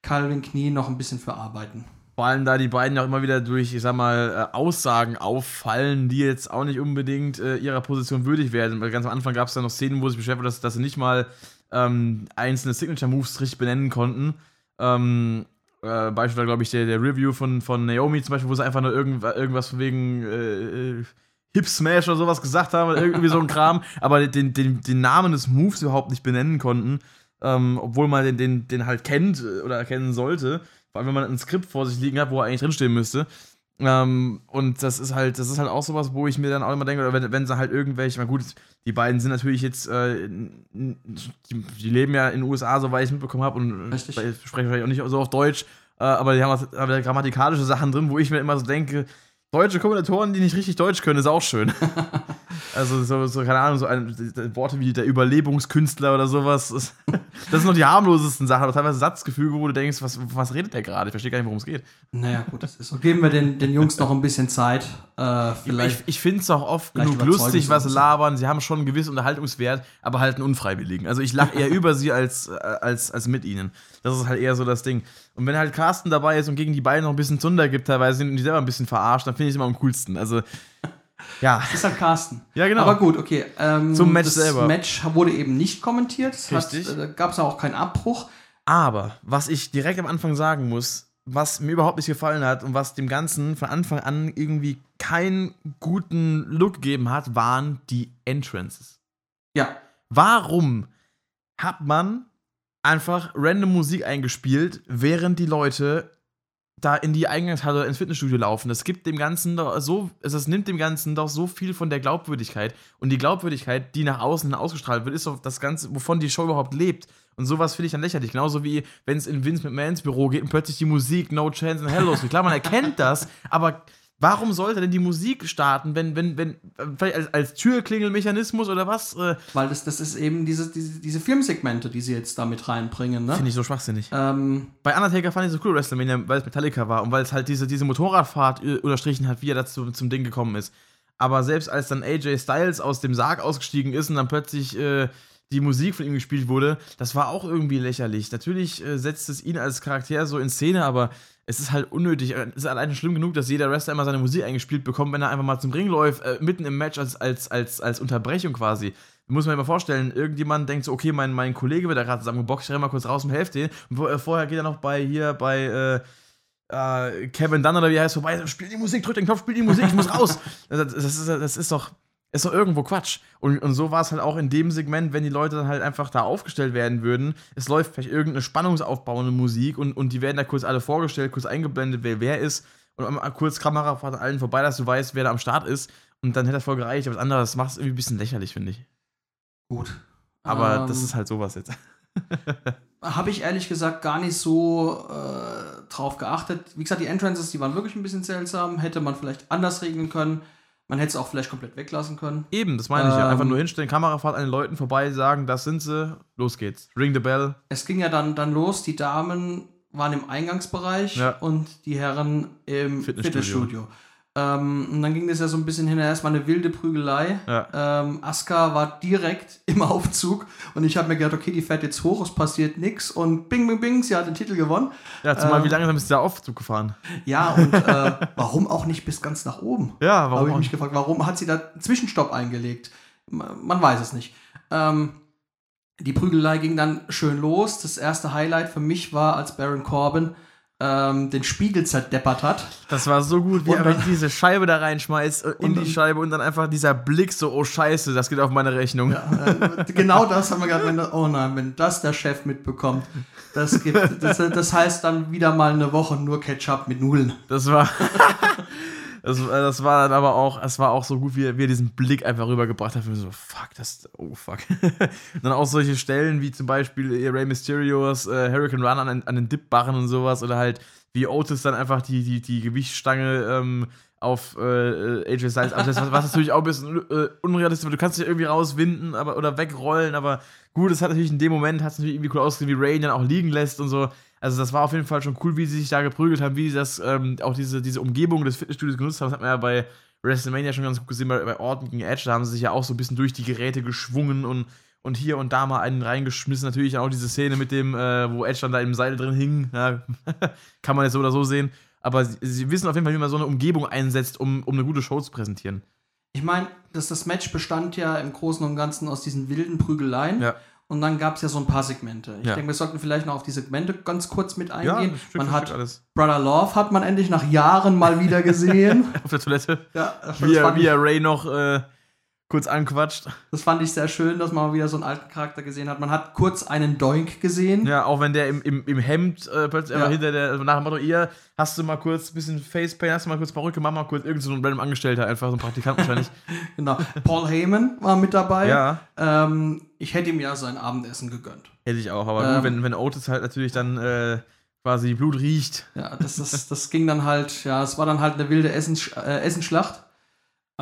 Calvin Knie noch ein bisschen für arbeiten. Vor allem, da die beiden ja auch immer wieder durch, ich sag mal, äh, Aussagen auffallen, die jetzt auch nicht unbedingt äh, ihrer Position würdig werden. Weil ganz am Anfang gab es da noch Szenen, wo sich beschäftigt dass, dass sie nicht mal ähm, einzelne Signature-Moves richtig benennen konnten. Ähm, äh, Beispiel, glaube ich, der, der Review von, von Naomi zum Beispiel, wo sie einfach nur irgend, irgendwas von wegen äh, äh, Hip Smash oder sowas gesagt haben, oder irgendwie so ein Kram, aber den, den, den Namen des Moves überhaupt nicht benennen konnten, ähm, obwohl man den, den, den halt kennt äh, oder kennen sollte. Vor allem, wenn man ein Skript vor sich liegen hat, wo er eigentlich drinstehen müsste. Ähm, und das ist halt, das ist halt auch sowas, wo ich mir dann auch immer denke, oder wenn, wenn sie halt irgendwelche, na gut, die beiden sind natürlich jetzt, äh, die, die leben ja in den USA, soweit ich mitbekommen habe, und Richtig. äh, sprechen vielleicht auch nicht so auf Deutsch, äh, aber die haben auch aber grammatikalische Sachen drin, wo ich mir immer so denke, deutsche Kommentatoren, die nicht richtig Deutsch können, ist auch schön. also so, so keine Ahnung, so ein, Worte wie der Überlebungskünstler oder sowas. Das das sind noch die harmlosesten Sachen, aber teilweise Satzgefüge, wo du denkst, was, was redet der gerade? Ich verstehe gar nicht, worum es geht. Naja, gut, das ist so. Geben wir den, den Jungs noch ein bisschen Zeit. Äh, vielleicht. Ich, ich finde es auch oft genug lustig, was sie labern. Sie haben schon einen gewissen Unterhaltungswert, aber halt einen unfreiwilligen. Also ich lache eher über sie als, äh, als, als mit ihnen. Das ist halt eher so das Ding. Und wenn halt Carsten dabei ist und gegen die beiden noch ein bisschen Zunder gibt, teilweise und die selber ein bisschen verarscht, dann finde ich es immer am coolsten. Also, ja. Das ist halt Carsten. Ja, genau. Aber gut, okay. Ähm, Zum Match das selber. Match wurde eben nicht kommentiert. Hat, Richtig. äh, da gab es auch keinen Abbruch. Aber was ich direkt am Anfang sagen muss, was mir überhaupt nicht gefallen hat und was dem Ganzen von Anfang an irgendwie keinen guten Look gegeben hat, waren die Entrances. Ja, Warum hat man einfach random Musik eingespielt, während die Leute da in die Eingangshalle ins Fitnessstudio laufen? Das gibt dem Ganzen doch so, es nimmt dem Ganzen doch so viel von der Glaubwürdigkeit. Und die Glaubwürdigkeit, die nach außen ausgestrahlt wird, ist doch das Ganze, wovon die Show überhaupt lebt. Und sowas finde ich dann lächerlich. Genauso wie wenn es in Vince McMahons Büro geht und plötzlich die Musik No Chance in Hell losgeht. Klar, man erkennt das, aber warum sollte denn die Musik starten, wenn, wenn, wenn, vielleicht als, als Türklingelmechanismus oder was? Äh, weil das, das ist eben diese, diese, diese Filmsegmente, die sie jetzt damit reinbringen. Ne? Finde ich so schwachsinnig. Ähm, Bei Undertaker fand ich so cool WrestleMania, weil es Metallica war und weil es halt diese, diese Motorradfahrt äh, unterstrichen hat, wie er dazu zum Ding gekommen ist. Aber selbst als dann AJ Styles aus dem Sarg ausgestiegen ist und dann plötzlich äh, die Musik von ihm gespielt wurde, das war auch irgendwie lächerlich. Natürlich äh, setzt es ihn als Charakter so in Szene, aber es ist halt unnötig. Es ist alleine schlimm genug, dass jeder Wrestler immer seine Musik eingespielt bekommt, wenn er einfach mal zum Ring läuft, äh, mitten im Match als, als, als, als Unterbrechung quasi. Muss man sich mal vorstellen, irgendjemand denkt so, okay, mein, mein Kollege wird da gerade zusammengeboxt, ich renne mal kurz raus und helfe den. Und äh, vorher geht er noch bei hier, bei, äh, äh, Kevin Dunn oder wie er heißt, vorbei, spiel die Musik, drück den Knopf, spiel die Musik, ich muss raus. Das, das, ist, das ist doch, ist doch irgendwo Quatsch. Und, und so war es halt auch in dem Segment, wenn die Leute dann halt einfach da aufgestellt werden würden. Es läuft vielleicht irgendeine spannungsaufbauende Musik und, und die werden da kurz alle vorgestellt, kurz eingeblendet, wer wer ist. Und kurz Kamera fährt allen vorbei, dass du weißt, wer da am Start ist. Und dann hätte das voll gereicht. Aber was anderes macht es irgendwie ein bisschen lächerlich, finde ich. Gut. Aber ähm, das ist halt sowas jetzt. Habe ich ehrlich gesagt gar nicht so äh, drauf geachtet. Wie gesagt, die Entrances, die waren wirklich ein bisschen seltsam. Hätte man vielleicht anders regeln können. Man hätte es auch vielleicht komplett weglassen können. Eben, das meine ich ja. Einfach nur ähm, hinstellen, Kamerafahrt an den Leuten vorbei, sagen, das sind sie, los geht's. Ring the bell. Es ging ja dann, dann los, die Damen waren im Eingangsbereich ja. und die Herren im Fitnessstudio. Fitnessstudio. Ähm, und dann ging das ja so ein bisschen hinterher, erstmal eine wilde Prügelei. Ja. Ähm, Aska war direkt im Aufzug und ich habe mir gedacht, okay, die fährt jetzt hoch, es passiert nichts und bing, bing, bing, sie hat den Titel gewonnen. Ja, zumal ähm, wie lange ist der Aufzug gefahren? Ja, und äh, warum auch nicht bis ganz nach oben? Ja, warum? Habe ich mich gefragt, warum hat sie da einen Zwischenstopp eingelegt? Man weiß es nicht. Ähm, die Prügelei ging dann schön los. Das erste Highlight für mich war, als Baron Corbin ähm, den Spiegel zerdeppert hat. Das war so gut, wie er diese Scheibe da reinschmeißt äh, in die Scheibe und dann einfach dieser Blick so, oh Scheiße, das geht auf meine Rechnung. Ja, äh, genau das haben wir gerade, wenn, oh nein, wenn das der Chef mitbekommt, das, gibt, das, das heißt dann wieder mal eine Woche nur Ketchup mit Nudeln. Das war. Das, äh, das war dann aber auch, es war auch so gut, wie er, wie er diesen Blick einfach rübergebracht hat. So, fuck, das, oh fuck. dann auch solche Stellen wie zum Beispiel äh, Rey Mysterios äh, Hurricane Run an, an den Dip-Barren und sowas oder halt wie Otis dann einfach die, die, die Gewichtsstange ähm, auf äh, AJ Styles absetzt, was, was natürlich auch ein bisschen äh, unrealistisch ist, du kannst dich irgendwie rauswinden aber, oder wegrollen, aber gut, es hat natürlich in dem Moment, hat es natürlich irgendwie cool ausgesehen, wie Ray ihn dann auch liegen lässt und so. Also das war auf jeden Fall schon cool, wie sie sich da geprügelt haben, wie sie das ähm, auch diese, diese Umgebung des Fitnessstudios genutzt haben. Das hat man ja bei WrestleMania schon ganz gut gesehen, bei, bei Orton gegen Edge, da haben sie sich ja auch so ein bisschen durch die Geräte geschwungen und, und hier und da mal einen reingeschmissen. Natürlich auch diese Szene mit dem, äh, wo Edge dann da im Seil drin hing. Ja, kann man jetzt so oder so sehen. Aber sie, sie, wissen auf jeden Fall, wie man so eine Umgebung einsetzt, um, um eine gute Show zu präsentieren. Ich meine, das, das Match bestand ja im Großen und Ganzen aus diesen wilden Prügeleien. Ja. Und dann gab es ja so ein paar Segmente. Ich ja. denke, wir sollten vielleicht noch auf die Segmente ganz kurz mit eingehen. Ja, man hat alles. Brother Love hat man endlich nach Jahren mal wieder gesehen. auf der Toilette. Ja, wie, er, wie er Ray noch äh, kurz anquatscht. Das fand ich sehr schön, dass man mal wieder so einen alten Charakter gesehen hat. Man hat kurz einen Doink gesehen. Ja, auch wenn der im, im, im Hemd äh, plötzlich ja. hinter der, also nach dem Motto, ihr hast du mal kurz ein bisschen Facepaint, hast du mal kurz Perücke, mach mal kurz irgendeinen so random Angestellter, einfach so ein Praktikant wahrscheinlich. genau. Paul Heyman war mit dabei. Ja. Ähm, ich hätte ihm ja sein Abendessen gegönnt. Hätte ich auch, aber ähm, gut, wenn, wenn Otis halt natürlich dann äh, quasi Blut riecht. Ja, das, das, das ging dann halt, ja, es war dann halt eine wilde Essens, äh, Essensschlacht.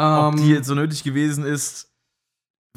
Ob die ähm, jetzt so nötig gewesen ist,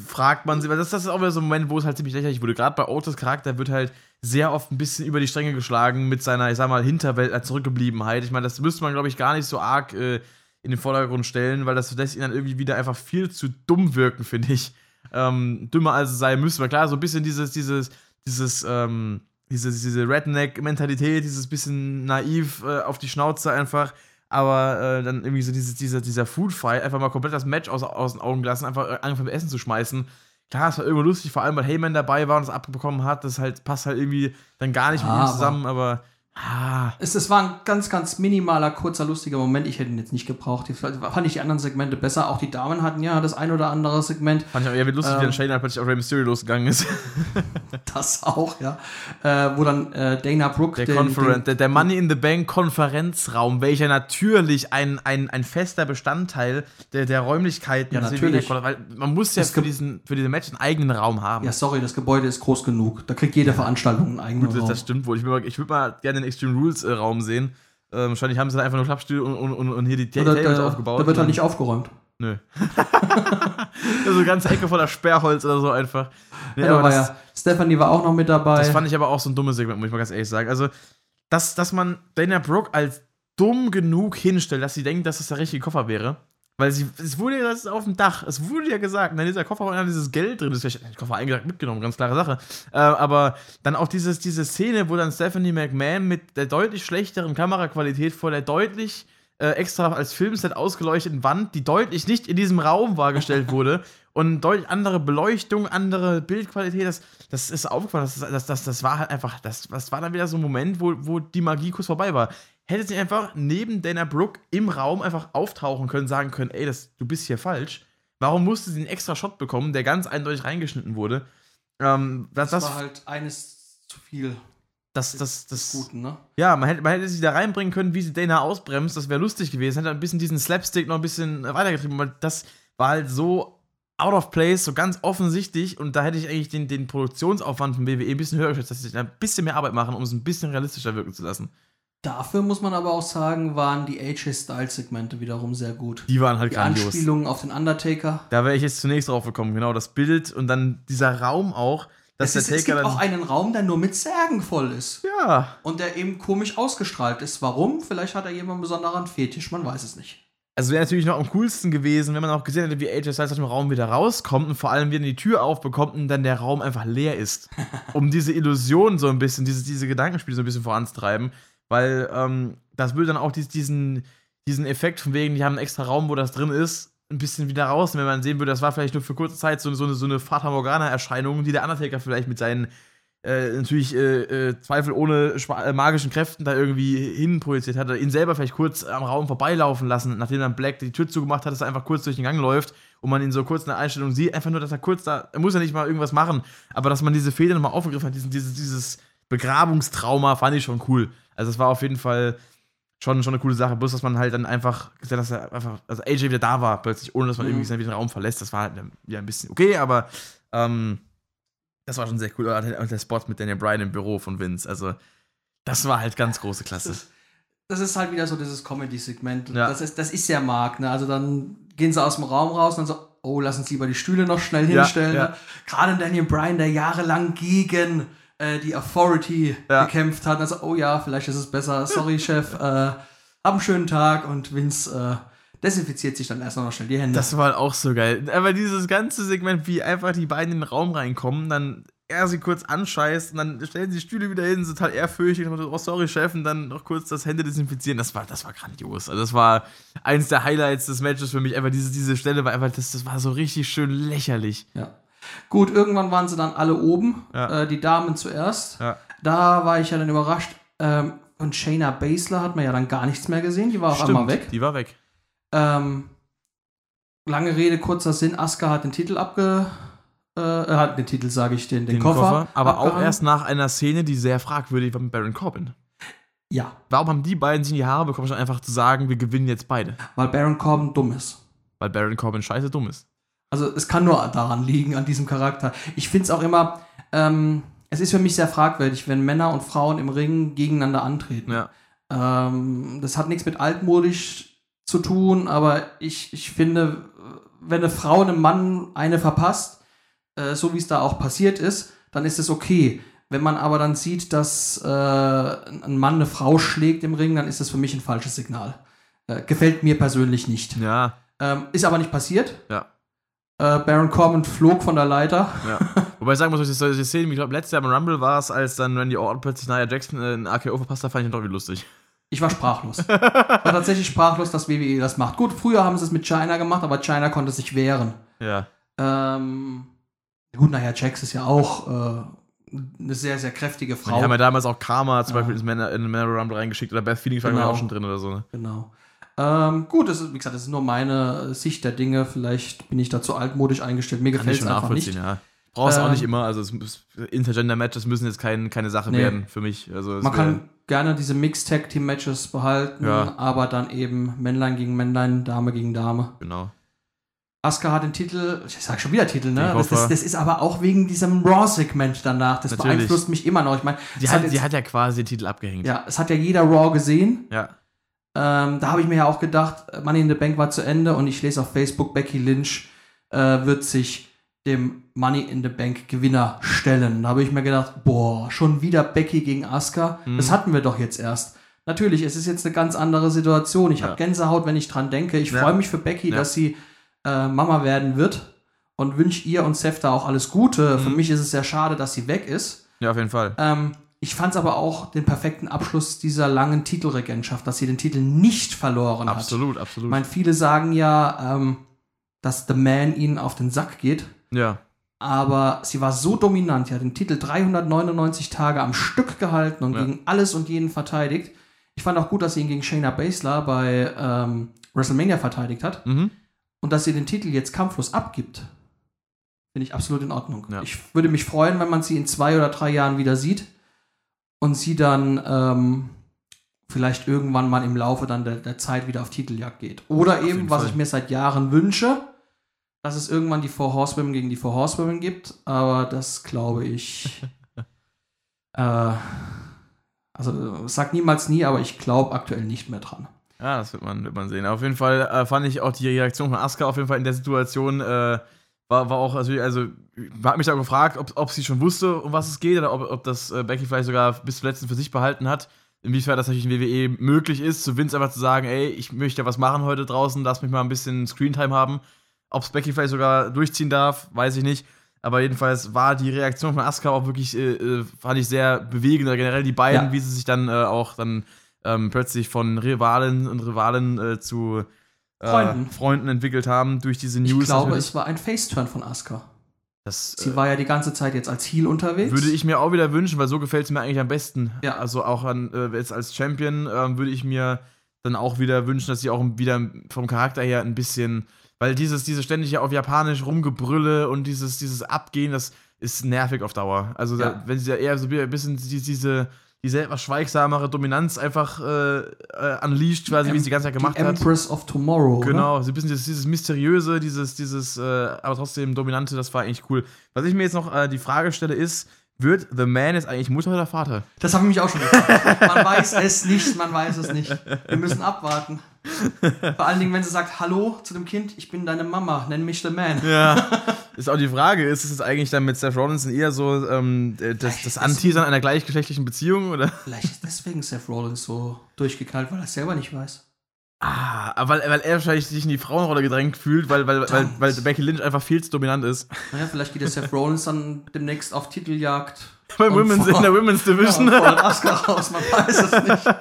fragt man sich, weil das, das ist auch wieder so ein Moment, wo es halt ziemlich lächerlich wurde. Gerade bei Otis Charakter wird halt sehr oft ein bisschen über die Stränge geschlagen mit seiner, ich sag mal, Hinterwelt als Zurückgebliebenheit. Ich meine, das müsste man, glaube ich, gar nicht so arg äh, in den Vordergrund stellen, weil das lässt ihn dann irgendwie wieder einfach viel zu dumm wirken, finde ich. Ähm, dümmer als es sein müsste. Weil klar, so ein bisschen dieses, dieses, dieses, ähm, diese, diese Redneck-Mentalität, dieses bisschen naiv äh, auf die Schnauze einfach aber äh, dann irgendwie so dieses, dieser, dieser Food-Fight, einfach mal komplett das Match aus, aus den Augen lassen, einfach äh, angefangen mit Essen zu schmeißen. Klar, es war irgendwo lustig, vor allem weil Heyman dabei war und es abbekommen hat. Das halt passt halt irgendwie dann gar nicht mit ihm zusammen, aber Ah. Es, es war ein ganz, ganz minimaler, kurzer, lustiger Moment. Ich hätte ihn jetzt nicht gebraucht. Ich, fand ich die anderen Segmente besser. Auch die Damen hatten ja das ein oder andere Segment. Fand ich auch eher lustig, ähm, wie dann Shayna plötzlich auf Rey Mysterio losgegangen ist. das auch, ja. Äh, wo dann äh, Dana Brooke. Der, den, den, der, der, Money in the Bank Konferenzraum, welcher natürlich ein, ein, ein fester Bestandteil der, der Räumlichkeiten ja, natürlich. Weil man muss ja für, diesen, für diese Match einen eigenen Raum haben. Ja, sorry, das Gebäude ist groß genug. Da kriegt jede Veranstaltung einen eigenen Gut, Raum. Das stimmt wohl. Ich würde mal, mal gerne Extreme Rules äh, Raum sehen. Ähm, wahrscheinlich haben sie dann einfach nur Klappstühle und, und, und, und hier die Tables da, aufgebaut. Da wird halt nicht aufgeräumt. Nö. also eine ganze Ecke voller Sperrholz oder so einfach. Nee, ja, aber das, ja. Stephanie war auch noch mit dabei. Das fand ich aber auch so ein dummes Segment, muss ich mal ganz ehrlich sagen. Also, dass, dass man Dana Brooke als dumm genug hinstellt, dass sie denkt, dass es das der richtige Koffer wäre, Weil sie, es wurde ja das ist auf dem Dach, es wurde ja gesagt, in dieser Koffer war dieses Geld drin, das ist ja Koffer eingesagt mitgenommen, ganz klare Sache. Äh, aber dann auch dieses, diese Szene, wo dann Stephanie McMahon mit der deutlich schlechteren Kameraqualität vor der deutlich äh, extra als Filmset ausgeleuchteten Wand, die deutlich nicht in diesem Raum wahrgestellt wurde und deutlich andere Beleuchtung, andere Bildqualität, das, das ist aufgefallen, das, das, das, das war halt einfach, das, das war dann wieder so ein Moment, wo, wo die Magie kurz vorbei war hätte sie einfach neben Dana Brooke im Raum einfach auftauchen können, sagen können, ey, das, du bist hier falsch. Warum musste sie einen extra Shot bekommen, der ganz eindeutig reingeschnitten wurde? Ähm, das, das, war halt eines zu viel. Das, das, das, Guten, ne? Ja, man hätte, man hätte sich da reinbringen können, wie sie Dana ausbremst. Das wäre lustig gewesen. Hätte ein bisschen diesen Slapstick noch ein bisschen weitergetrieben, weil das war halt so out of place, so ganz offensichtlich. Und da hätte ich eigentlich den, den Produktionsaufwand von WWE ein bisschen höher geschätzt, dass sie ein bisschen mehr Arbeit machen, um es ein bisschen realistischer wirken zu lassen. Dafür muss man aber auch sagen, waren die AJ-Style-Segmente wiederum sehr gut. Die waren halt die grandios. Anspielungen auf den Undertaker. Da wäre ich jetzt zunächst drauf gekommen, genau, das Bild und dann dieser Raum auch. Dass es, der Taker es gibt auch einen Raum, der nur mit Särgen voll ist. Ja. Und der eben komisch ausgestrahlt ist. Warum? Vielleicht hat er jemand einen besonderen Fetisch, man weiß es nicht. Also wäre natürlich noch am coolsten gewesen, wenn man auch gesehen hätte, wie AJ Styles aus dem Raum wieder rauskommt und vor allem wieder die Tür aufbekommt und dann der Raum einfach leer ist. um diese Illusion so ein bisschen, diese, diese Gedankenspiele so ein bisschen voranzutreiben. Weil ähm, das würde dann auch diesen, diesen Effekt von wegen, die haben einen extra Raum, wo das drin ist, ein bisschen wieder raus. wenn man sehen würde, das war vielleicht nur für kurze Zeit so, so eine, so eine Fata Morgana-Erscheinung, die der Undertaker vielleicht mit seinen äh, natürlich äh, äh, Zweifel ohne äh, magischen Kräften da irgendwie hinprojiziert hat, ihn selber vielleicht kurz am Raum vorbeilaufen lassen, nachdem dann Black die Tür zugemacht hat, dass er einfach kurz durch den Gang läuft und man ihn so kurz in der Einstellung sieht, einfach nur, dass er kurz da, er muss ja nicht mal irgendwas machen, aber dass man diese Fehler nochmal aufgegriffen hat, diesen, dieses, dieses Begrabungstrauma, fand ich schon cool. Also es war auf jeden Fall schon, schon eine coole Sache. Bloß, dass man halt dann einfach gesagt dass er einfach, also AJ wieder da war, plötzlich, ohne dass man mhm. irgendwie den Raum verlässt. Das war halt ja ein bisschen okay, aber ähm, das war schon sehr cool. Und der Spot mit Daniel Bryan im Büro von Vince. Also, das war halt ganz große Klasse. Das ist, das ist halt wieder so dieses Comedy-Segment. Ja. Das, ist, das ist ja Mark, ne? Also dann gehen sie aus dem Raum raus und dann so, oh, lass uns lieber die Stühle noch schnell hinstellen. Ja, ja. Gerade Daniel Bryan, der jahrelang gegen äh, die Authority ja. gekämpft hat. Also, oh ja, vielleicht ist es besser. Sorry, Chef. Äh, hab einen schönen Tag und Vince äh, desinfiziert sich dann erstmal noch schnell die Hände. Das war auch so geil. Aber dieses ganze Segment, wie einfach die beiden in den Raum reinkommen, dann er sie kurz anscheißt und dann stellen sie die Stühle wieder hin, sind total ehrfürchtig und oh sorry Chef und dann noch kurz das Hände desinfizieren. Das war, das war grandios. Also das war eins der Highlights des Matches für mich. Einfach diese, diese Stelle war einfach, das, das war so richtig schön lächerlich. Ja. Gut, irgendwann waren sie dann alle oben, ja. äh, die Damen zuerst. Ja. Da war ich ja dann überrascht. Ähm, von Shayna Baszler hat man ja dann gar nichts mehr gesehen. Die war auch einmal weg. Die war weg. Ähm, lange Rede, kurzer Sinn. Asuka hat den Titel abge. Äh, hat den Titel, sage ich, den, den, den Koffer. Koffer aber abgehangen. auch erst nach einer Szene, die sehr fragwürdig war mit Baron Corbin. Ja. Warum haben die beiden sich in die Haare bekommen, statt einfach zu sagen, wir gewinnen jetzt beide? Weil Baron Corbin dumm ist. Weil Baron Corbin scheiße dumm ist. Also es kann nur daran liegen, an diesem Charakter. Ich finde es auch immer, ähm, es ist für mich sehr fragwürdig, wenn Männer und Frauen im Ring gegeneinander antreten. Ja. Ähm, das hat nichts mit altmodisch zu tun, aber ich, ich finde, wenn eine Frau einem Mann eine verpasst, äh, so wie es da auch passiert ist, dann ist es okay. Wenn man aber dann sieht, dass äh, ein Mann eine Frau schlägt im Ring, dann ist das für mich ein falsches Signal. Äh, gefällt mir persönlich nicht. Ja. Ähm, ist aber nicht passiert. Ja. Äh, Baron Corbin flog von der Leiter. Ja. Wobei ich sagen muss, ich solche Szenen, ich glaube, letztes Jahr im Rumble war es, als dann Randy Orton plötzlich Nia Jackson äh, ein AKO verpasst hat, fand ich dann doch wie lustig. Ich war sprachlos. Ich war tatsächlich sprachlos, dass WWE das macht. Gut, früher haben sie es mit China gemacht, aber China konnte sich wehren. Ja. Ähm, gut, nachher Jax ist ja auch äh, eine sehr, sehr kräftige Frau. Die haben ja damals auch Karma zum ja. Beispiel ins Männer, in den Männer Rumble reingeschickt oder Beth Phoenix war genau. auch schon drin oder so. Ne? Genau. Ähm, gut, das ist, wie gesagt, das ist nur meine Sicht der Dinge. Vielleicht bin ich da zu altmodisch eingestellt. Mir gefällt es einfach nicht. Ja. Brauchst ähm, auch nicht immer. Also Intergender-Matches müssen jetzt kein, keine Sache nee. werden für mich. Also Man kann gerne diese Mixed-Tag-Team-Matches behalten, ja. aber dann eben Männlein gegen Männlein, Dame gegen Dame. Genau. Asuka hat den Titel, ich sag schon wieder Titel, ne? Das, das, das, ist aber auch wegen diesem Raw-Segment danach. Das Natürlich. beeinflusst mich immer noch. Ich meine, sie, hat, hat, sie hat ja quasi den Titel abgehängt. Ja, es hat ja jeder Raw gesehen. Ja. Ähm, da habe ich mir ja auch gedacht, Money in the Bank war zu Ende und ich lese auf Facebook, Becky Lynch äh, wird sich dem Money in the Bank Gewinner stellen. Da habe ich mir gedacht, boah, schon wieder Becky gegen Asuka. Mhm. Das hatten wir doch jetzt erst. Natürlich, es ist jetzt eine ganz andere Situation. Ich Ja. habe Gänsehaut, wenn ich dran denke. Ich Ja. freue mich für Becky, Ja. dass sie äh, Mama werden wird und wünsche ihr und Seth da auch alles Gute. Für Mhm. mich ist es sehr schade, dass sie weg ist. Ja, auf jeden Fall. Ähm, ich fand es aber auch den perfekten Abschluss dieser langen Titelregentschaft, dass sie den Titel nicht verloren hat. Absolut, Ich absolut. meine, viele sagen ja, ähm, dass The Man ihnen auf den Sack geht. ja. Aber sie war so dominant, sie hat den Titel 399 Tage am Stück gehalten und Ja. gegen alles und jeden verteidigt. Ich fand auch gut, dass sie ihn gegen Shayna Baszler bei ähm, WrestleMania verteidigt hat Mhm. und dass sie den Titel jetzt kampflos abgibt. Finde ich absolut in Ordnung. Ja. Ich würde mich freuen, wenn man sie in zwei oder drei Jahren wieder sieht und sie dann ähm, vielleicht irgendwann mal im Laufe dann der, der Zeit wieder auf Titeljagd geht. Oder jeden eben, was Fall. ich mir seit Jahren wünsche, dass es irgendwann die Four Horsewomen gegen die Four Horsewomen gibt, aber das glaube ich. äh, also sag niemals nie, aber ich glaube aktuell nicht mehr dran. Ja, das wird man, wird man sehen. Auf jeden Fall äh, fand ich auch die Reaktion von Asuka auf jeden Fall in der Situation äh, war, war auch, also, also man hat mich da gefragt, ob, ob sie schon wusste, um was es geht, oder ob, ob das äh, Becky vielleicht sogar bis zum letzten für sich behalten hat. Inwiefern das natürlich in WWE möglich ist, zu Vince einfach zu sagen, ey, ich möchte ja was machen heute draußen, lass mich mal ein bisschen Screentime haben. Ob es Becky vielleicht sogar durchziehen darf, weiß ich nicht. Aber jedenfalls war die Reaktion von Asuka auch wirklich, äh, äh, fand ich sehr bewegend, oder generell die beiden, Ja. wie sie sich dann äh, auch dann ähm, plötzlich von Rivalen und Rivalen äh, äh, Freunden. Freunden entwickelt haben durch diese News. Ich glaube, natürlich. es war ein Face-Turn von Asuka. das Sie äh, war ja die ganze Zeit jetzt als Heel unterwegs. würde ich mir auch wieder wünschen, weil so gefällt es mir eigentlich am besten. Ja. Also auch an, äh, jetzt als Champion ähm, würde ich mir dann auch wieder wünschen, dass sie auch wieder vom Charakter her ein bisschen, weil dieses, dieses ständige auf Japanisch rumgebrülle und dieses, dieses Abgehen, das ist nervig auf Dauer. Also Ja. da, wenn sie da eher so ein bisschen die, diese, diese etwas schweigsamere Dominanz einfach äh, äh, unleashed, quasi, wie sie die ganze Zeit gemacht die hat. Empress of Tomorrow. Genau, so ein bisschen dieses, dieses Mysteriöse, dieses, dieses, äh, aber trotzdem Dominante, das war eigentlich cool. Was ich mir jetzt noch äh, die Frage stelle, ist, wird The Man jetzt eigentlich Mutter oder Vater? Das habe ich mich auch schon gefragt. Man weiß es nicht, man weiß es nicht. Wir müssen abwarten. Vor allen Dingen, wenn sie sagt, hallo zu dem Kind, ich bin deine Mama, nenn mich The Man. Ja. ist auch die Frage, ist es jetzt eigentlich dann mit Seth Rollins eher so ähm, äh, das, das Anteasern einer gleichgeschlechtlichen Beziehung? Oder? Vielleicht ist deswegen Seth Rollins so durchgeknallt, weil er es selber nicht weiß. Ah, aber weil, weil er wahrscheinlich sich in die Frauenrolle gedrängt fühlt, weil, weil, weil, weil Becky Lynch einfach viel zu dominant ist. Naja, vielleicht geht der Seth Rollins dann demnächst auf Titeljagd. Bei Women's, vor- in der Women's Ja, Division. und fordert Asuka raus, man weiß es nicht.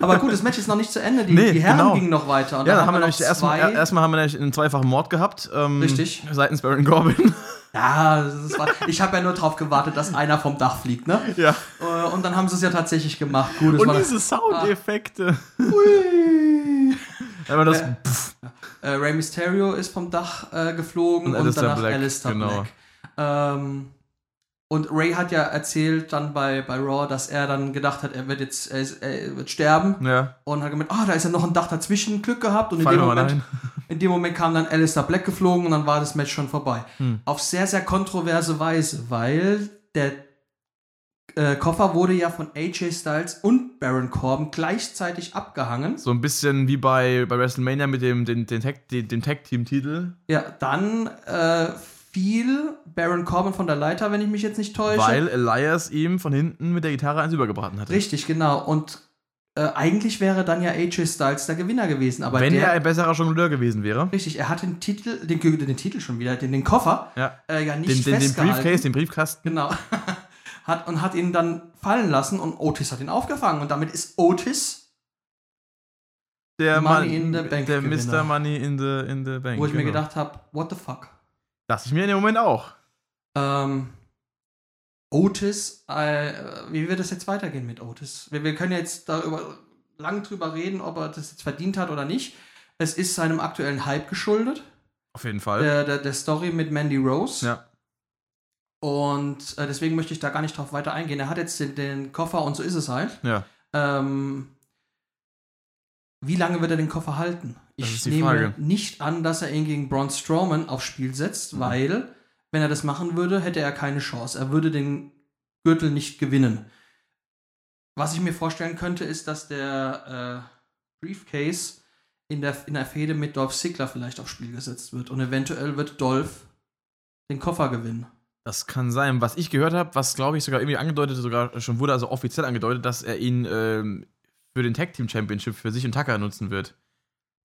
Aber gut, das Match ist noch nicht zu Ende. Die, Nee, die Herren genau. gingen noch weiter. Und Ja, dann haben wir noch nämlich erstmal, zwei- erstmal haben wir nämlich einen zweifachen Mord gehabt. Ähm, Richtig. Seitens Baron Corbin. Ja, das war, ich habe ja nur drauf gewartet, dass einer vom Dach fliegt, ne? ja. Äh, Und dann haben sie es ja tatsächlich gemacht. Gut, Und diese Soundeffekte. Hui. Wenn man das. Äh, Äh, Rey Mysterio ist vom Dach äh, geflogen Und und, Alistair danach Black, Alistair genau. Black. Ähm, und Ray hat ja erzählt dann bei, bei Raw, dass er dann gedacht hat, er wird jetzt er, ist, er wird sterben ja, und hat gemeint, ah, da ist ja noch ein Dach dazwischen, Glück gehabt und in dem, Moment, in dem Moment kam dann Alistair Black geflogen und dann war das Match schon vorbei. Hm. Auf sehr, sehr kontroverse Weise, weil der äh, Koffer wurde ja von AJ Styles und Baron Corbin gleichzeitig abgehangen. So ein bisschen wie bei, bei WrestleMania mit dem, den, dem Tag-Team-Titel. Ja, dann äh, fiel Baron Corbin von der Leiter, wenn ich mich jetzt nicht täusche. Weil Elias ihm von hinten mit der Gitarre eins übergebraten hatte. Richtig, genau. Und äh, eigentlich wäre dann ja AJ Styles der Gewinner gewesen. Aber Wenn der, er ein besserer Jongleur gewesen wäre. richtig, er hat den Titel, den, den Titel schon wieder, den, den Koffer, Ja. äh, ja nicht Den, den, den. Briefcase, den Briefkasten. Genau. hat, und hat ihn dann fallen lassen und Otis hat ihn aufgefangen. Und damit ist Otis, Der Money Mann- in the Bank Der Gewinner. Mr. Money in the, in the Bank. wo ich mir genau. gedacht habe, what the fuck. Dachte ich mir in dem Moment auch. Ähm, Otis, äh, wie wird es jetzt weitergehen mit Otis? Wir, wir können jetzt darüber lang drüber reden, ob er das jetzt verdient hat oder nicht. Es ist seinem aktuellen Hype geschuldet, Auf jeden Fall. der, der, der Story mit Mandy Rose. Ja. Und äh, deswegen möchte ich da gar nicht drauf weiter eingehen. Er hat jetzt den, den Koffer und so ist es halt. Ja. Ähm, wie lange wird er den Koffer halten? Ich nehme Frage. nicht an, dass er ihn gegen Braun Strowman aufs Spiel setzt, Mhm. weil, wenn er das machen würde, hätte er keine Chance. Er würde den Gürtel nicht gewinnen. Was ich mir vorstellen könnte, ist, dass der äh, Briefcase in der, in der Fehde mit Dolph Ziggler vielleicht aufs Spiel gesetzt wird. Und eventuell wird Dolph den Koffer gewinnen. Das kann sein. Was ich gehört habe, was glaube ich sogar irgendwie angedeutet, sogar schon wurde, also offiziell angedeutet, dass er ihn ähm, für den Tag Team Championship für sich und Tucker nutzen wird.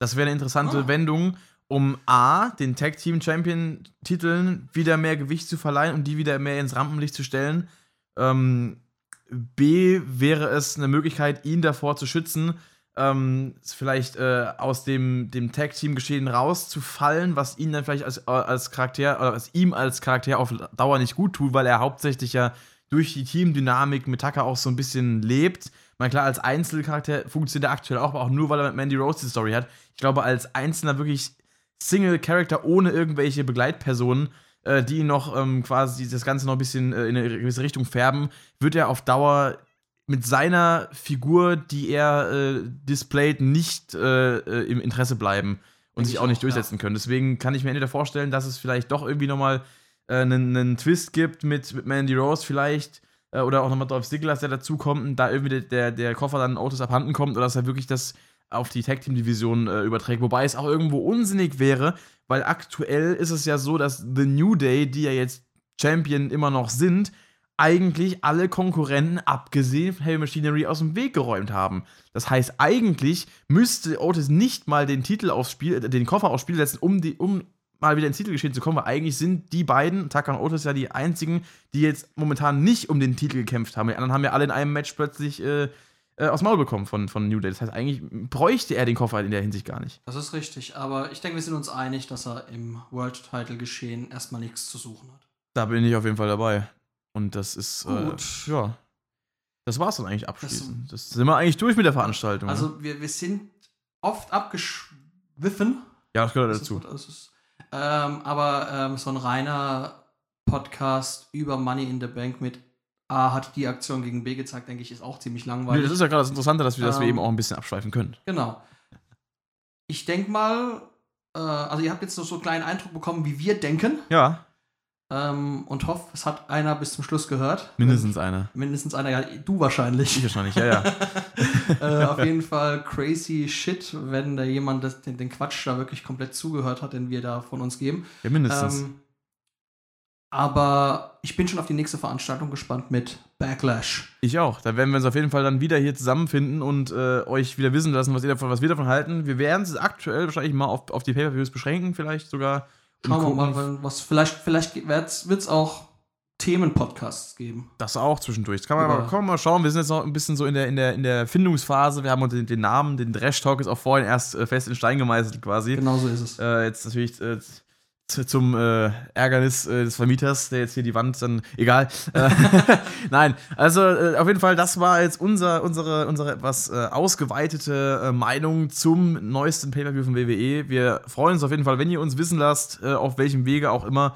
Das wäre eine interessante Ah. Wendung, um A, den Tag Team Champion Titeln wieder mehr Gewicht zu verleihen und die wieder mehr ins Rampenlicht zu stellen. Ähm, B, wäre es eine Möglichkeit, ihn davor zu schützen, ähm, vielleicht äh, aus dem, dem Tag-Team-Geschehen rauszufallen, was ihn dann vielleicht als, äh, als Charakter, oder was ihm als Charakter auf Dauer nicht gut tut, weil er hauptsächlich ja durch die Teamdynamik mit Tucker auch so ein bisschen lebt. Mal klar, als Einzelcharakter funktioniert er aktuell auch, aber auch nur, weil er mit Mandy Rose die Story hat. Ich glaube, als einzelner wirklich Single-Character ohne irgendwelche Begleitpersonen, äh, die ihn noch ähm, quasi das Ganze noch ein bisschen äh, in eine gewisse Richtung färben, wird er auf Dauer mit seiner Figur, die er äh, displayt, nicht äh, äh, im Interesse bleiben und Denk sich ich auch nicht auch, durchsetzen können. Deswegen kann ich mir entweder vorstellen, dass es vielleicht doch irgendwie nochmal äh, einen, einen Twist gibt mit, mit Mandy Rose vielleicht äh, oder auch nochmal Dolph Ziggler, der dazukommt und da irgendwie der, der, Koffer dann Autos abhanden kommt oder dass er wirklich das auf die Tag Team Division äh, überträgt. Wobei es auch irgendwo unsinnig wäre, weil aktuell ist es ja so, dass The New Day, die ja jetzt Champion immer noch sind, eigentlich alle Konkurrenten, abgesehen von Heavy Machinery, aus dem Weg geräumt haben. Das heißt, eigentlich müsste Otis nicht mal den Titel aufs Spiel, äh, den Koffer aufs Spiel setzen, um, die, um mal wieder ins Titelgeschehen zu kommen, weil eigentlich sind die beiden, Tucker und Otis, ja die einzigen, die jetzt momentan nicht um den Titel gekämpft haben. Die anderen haben ja alle in einem Match plötzlich äh, äh, aufs Maul bekommen von, von New Day. Das heißt, eigentlich bräuchte er den Koffer in der Hinsicht gar nicht. Das ist richtig, aber ich denke, wir sind uns einig, dass er im World Title Geschehen erstmal nichts zu suchen hat. Da bin ich auf jeden Fall dabei. Und das ist, Gut. Äh, ja. Das war's dann eigentlich abschließend. Das, sind wir eigentlich durch mit der Veranstaltung. ne? Also wir, wir sind oft abgeschwiffen. ja, das gehört Das ist dazu. gut, das ist, ähm, aber ähm, so ein reiner Podcast über Money in the Bank mit A hat die Aktion gegen B gezeigt, denke ich, ist auch ziemlich Nee, langweilig. das ist ja gerade das Interessante, dass wir, dass wir Ähm, eben auch ein bisschen abschweifen können. Genau. Ich denke mal, äh, also ihr habt jetzt noch so einen kleinen Eindruck bekommen, wie wir denken. Ja, Ähm, und hoffe, es hat einer bis zum Schluss gehört. mindestens einer. Mindestens einer, ja, du wahrscheinlich. Ich wahrscheinlich, ja, ja. äh, auf jeden Fall crazy shit, wenn da jemand das, den, den Quatsch da wirklich komplett zugehört hat, den wir da von uns geben. Ja, mindestens. Ähm, aber ich bin schon auf die nächste Veranstaltung gespannt mit Backlash. ich auch. Da werden wir uns auf jeden Fall dann wieder hier zusammenfinden und äh, euch wieder wissen lassen, was, ihr davon, was wir davon halten. Wir werden es aktuell wahrscheinlich mal auf, auf die Pay-Per-Views beschränken, vielleicht sogar. Schauen wir mal, was vielleicht, vielleicht wird es auch Themenpodcasts geben. Das auch zwischendurch. Das kann man mal, kann man mal schauen. Wir sind jetzt noch ein bisschen so in der, in der, in der Findungsphase. Wir haben uns den, den Namen, den Trash Talk ist auch vorhin erst äh, fest in Stein gemeißelt quasi. Genau so ist es. Äh, jetzt natürlich äh, z- zum äh, Ärgernis äh, des Vermieters, der jetzt hier die Wand dann. Egal. Äh, Nein, also äh, auf jeden Fall, das war jetzt unser, unsere, unsere etwas äh, ausgeweitete äh, Meinung zum neuesten Pay-Per-View von WWE. Wir freuen uns auf jeden Fall, wenn ihr uns wissen lasst, auf welchem Wege auch immer,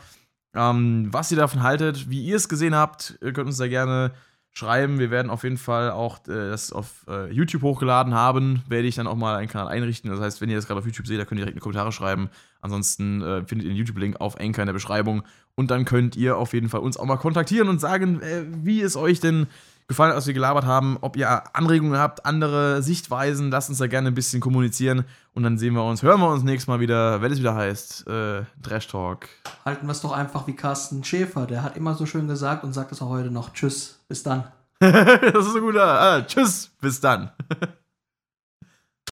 ähm, was ihr davon haltet, wie ihr es gesehen habt. Ihr könnt uns da gerne schreiben. Wir werden auf jeden Fall auch äh, das auf äh, YouTube hochgeladen haben. Werde ich dann auch mal einen Kanal einrichten. Das heißt, wenn ihr das gerade auf YouTube seht, da könnt ihr direkt in die Kommentare schreiben. Ansonsten äh, findet ihr den YouTube-Link auf Anchor in der Beschreibung. Und dann könnt ihr auf jeden Fall uns auch mal kontaktieren und sagen, äh, wie es euch denn gefallen hat, was wir gelabert haben. Ob ihr Anregungen habt, andere Sichtweisen, lasst uns da gerne ein bisschen kommunizieren. Und dann sehen wir uns, hören wir uns nächstes Mal wieder, wenn es wieder heißt, äh, Trash Talk. Halten wir es doch einfach wie Carsten Schäfer. Der hat immer so schön gesagt und sagt es auch heute noch. Tschüss, bis dann. das ist so gut. Ah, tschüss, bis dann.